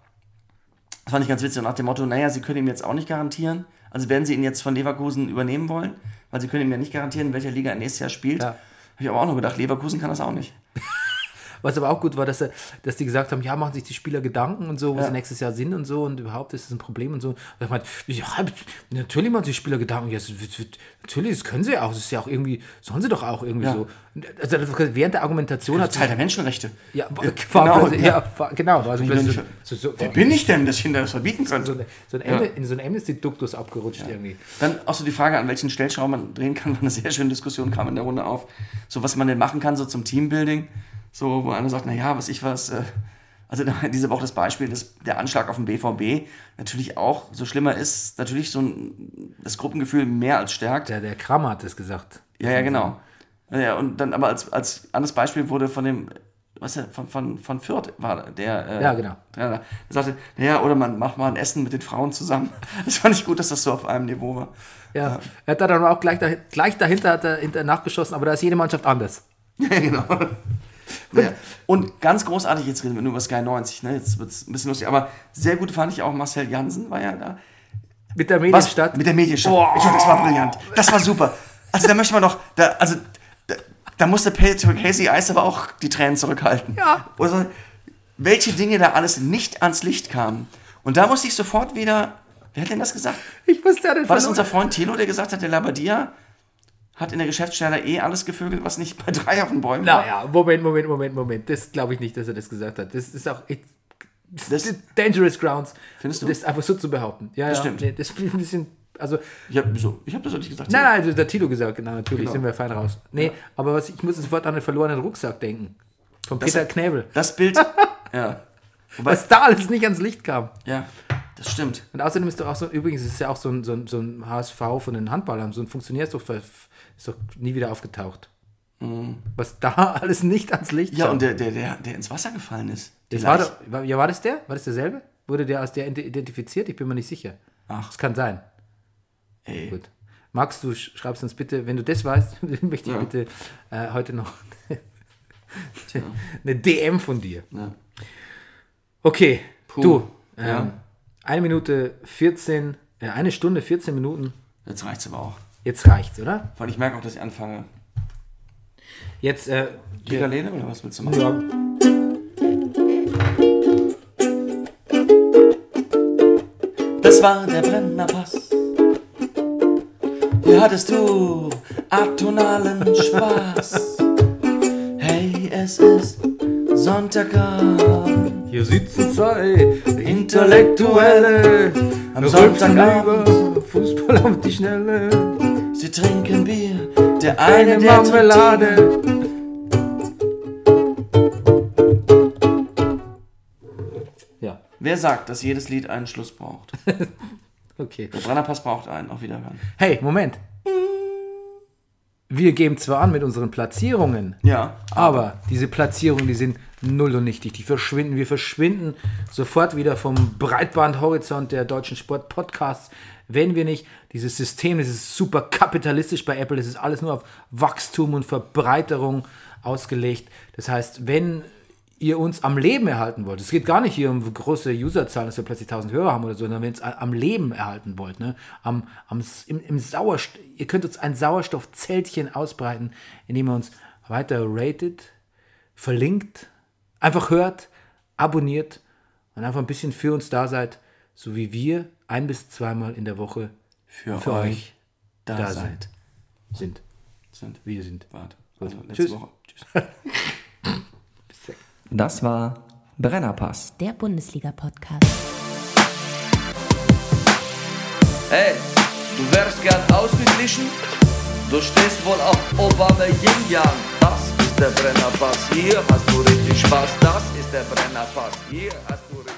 Das fand ich ganz witzig. Und nach dem Motto, naja, sie können ihm jetzt auch nicht garantieren. Also werden sie ihn jetzt von Leverkusen übernehmen wollen, weil sie können ihm ja nicht garantieren, in welcher Liga er nächstes Jahr spielt. Ja. Habe ich aber auch noch gedacht, Leverkusen kann das auch nicht. *laughs* Was aber auch gut war, dass, er, dass die gesagt haben, ja, machen sich die Spieler Gedanken und so, wo Ja. sie nächstes Jahr sind und so und überhaupt ist es ein Problem und so. Und ich meinte, ja, natürlich machen sich Spieler Gedanken. Ja, natürlich, das können sie auch. Das ist ja auch irgendwie, sollen sie doch auch irgendwie Ja. so. Also während der Argumentation hat Teil der Menschenrechte. ja, war, genau, ja. ja, war, genau, also so, so, so, Wer bin ich denn, dass ich Ihnen das verbieten so, könnte? eine, so ein Am- in so ein Amnesty-Duktus abgerutscht irgendwie. Dann auch so die Frage, an welchen Stellschrauben man drehen kann, *laughs* war eine sehr schöne Diskussion, kam in der Runde auf. So, was man denn machen kann, so zum Teambuilding. So, wo einer sagt, naja, was ich was. Äh, also *laughs* diese Woche das Beispiel, dass der Anschlag auf den BVB natürlich auch so schlimmer ist, natürlich so ein, das Gruppengefühl mehr als stärkt. Der, der Kramer hat das gesagt. Ja, ja, genau. Ja, und dann aber als, als anderes Beispiel wurde von dem, was ja, von, von, von Fürth war der. Äh, Ja, genau. Trainer, der sagte, naja, oder man macht mal ein Essen mit den Frauen zusammen. *laughs* Das fand ich gut, dass das so auf einem Niveau war. Ja. Er hat da dann auch gleich, dahin, gleich dahinter hat er nachgeschossen, aber da ist jede Mannschaft anders. *laughs* Ja, genau. Naja. Und ganz großartig, jetzt reden wir nur über Sky 90, ne? jetzt wird es ein bisschen lustig, aber sehr gut fand ich auch Marcel Jansen, war ja da. Mit der Was? Medienstadt. Mit der Medienstadt. Ich fand, das war brillant. Das war super. Also da möchte man doch, da, also da, da musste Patrick Casey Ice aber auch die Tränen zurückhalten. Ja. Also, welche Dinge da alles nicht ans Licht kamen. Und da musste ich sofort wieder, wer hat denn das gesagt? Ich wusste ja nicht, War das unser Freund Thilo, der gesagt hat, der Labadia hat in der Geschäftsstelle eh alles gevögelt, was nicht bei drei auf den Bäumen war? Naja, Moment, Moment, Moment, Moment. Das glaube ich nicht, dass er das gesagt hat. Das ist auch echt Das- dangerous grounds. Findest du? Das einfach so zu behaupten. Ja, Das ja. stimmt. Nee, das ist ein bisschen, also, Ich habe so, ich hab das doch nicht gesagt. nein, nein, also der Tilo gesagt, genau, natürlich, Genau. sind wir fein raus. Nee, aber was, ich muss sofort an den verlorenen Rucksack denken. Von Das- Peter Knäbel. Das Bild, *laughs* ja. Wobei, Was da alles nicht ans Licht kam. ja, das stimmt. Und außerdem ist doch auch so, übrigens ist es ja auch so ein, so ein, so ein HSV von den Handballern, so ein Funktionär ist doch, nie wieder aufgetaucht. Was da *laughs* alles nicht ans Licht Mhm. Ja, kam. und der, der, der, der ins Wasser gefallen ist. Das war doch, war, ja, war das der? War das derselbe? Wurde der als der ident- identifiziert? Ich bin mir nicht sicher. Ach. Das kann sein. Ey. Gut. Max, du sch- schreibst uns bitte, wenn du das weißt, *laughs* möchte ich Ja. bitte äh, heute noch *laughs* eine DM von dir. Ja. Okay, Puh. du. Ähm, Ja. Eine Minute 14, äh, eine Stunde 14 Minuten. Jetzt reicht's aber auch. Jetzt reicht's, oder? Weil ich merke auch, dass ich anfange. Jetzt, äh, Kigalene oder was willst du machen? ja, Das war der Brennerpass. Hier hattest du atonalen Spaß. Hey, es ist Sonntagabend. hier sitzen zwei Intellektuelle Am Sonntagabend. Fußball auf die Schnelle. Sie trinken Bier, der eine, der Marmelade. Ja, Wer sagt, dass jedes Lied einen Schluss braucht? *laughs* okay. Der Brennerpass braucht einen. Auf Wiederhören. Hey, Moment. Wir geben zwar an mit unseren Platzierungen, Ja. aber diese Platzierungen, die sind null und nichtig. Die verschwinden. Wir verschwinden sofort wieder vom Breitbandhorizont der deutschen Sport-Podcasts, wenn wir nicht dieses System, das ist super kapitalistisch bei Apple, das ist alles nur auf Wachstum und Verbreiterung ausgelegt. Das heißt, wenn ihr uns am Leben erhalten wollt, es geht gar nicht hier um große Userzahlen, dass wir plötzlich 1000 Hörer haben oder so, sondern wenn ihr es am Leben erhalten wollt, ne? am, am, im, im Sauerstoff, ihr könnt uns ein Sauerstoffzeltchen ausbreiten, indem ihr uns weiter ratet, verlinkt, einfach hört, abonniert und einfach ein bisschen für uns da seid, so wie wir ein bis zweimal in der Woche Für, für euch euch da, da seid. sind. Sind. Wir sind. Warte. Also letzte Tschüss. Woche. Tschüss. *laughs* Das war Brennerpass. Der Bundesliga-Podcast. Hey, du wärst gern ausgeglichen? Du stehst wohl auf Obama Yin Yang. Das ist der Brennerpass. Hier hast du richtig Spaß. Das ist der Brennerpass. Hier hast du richtig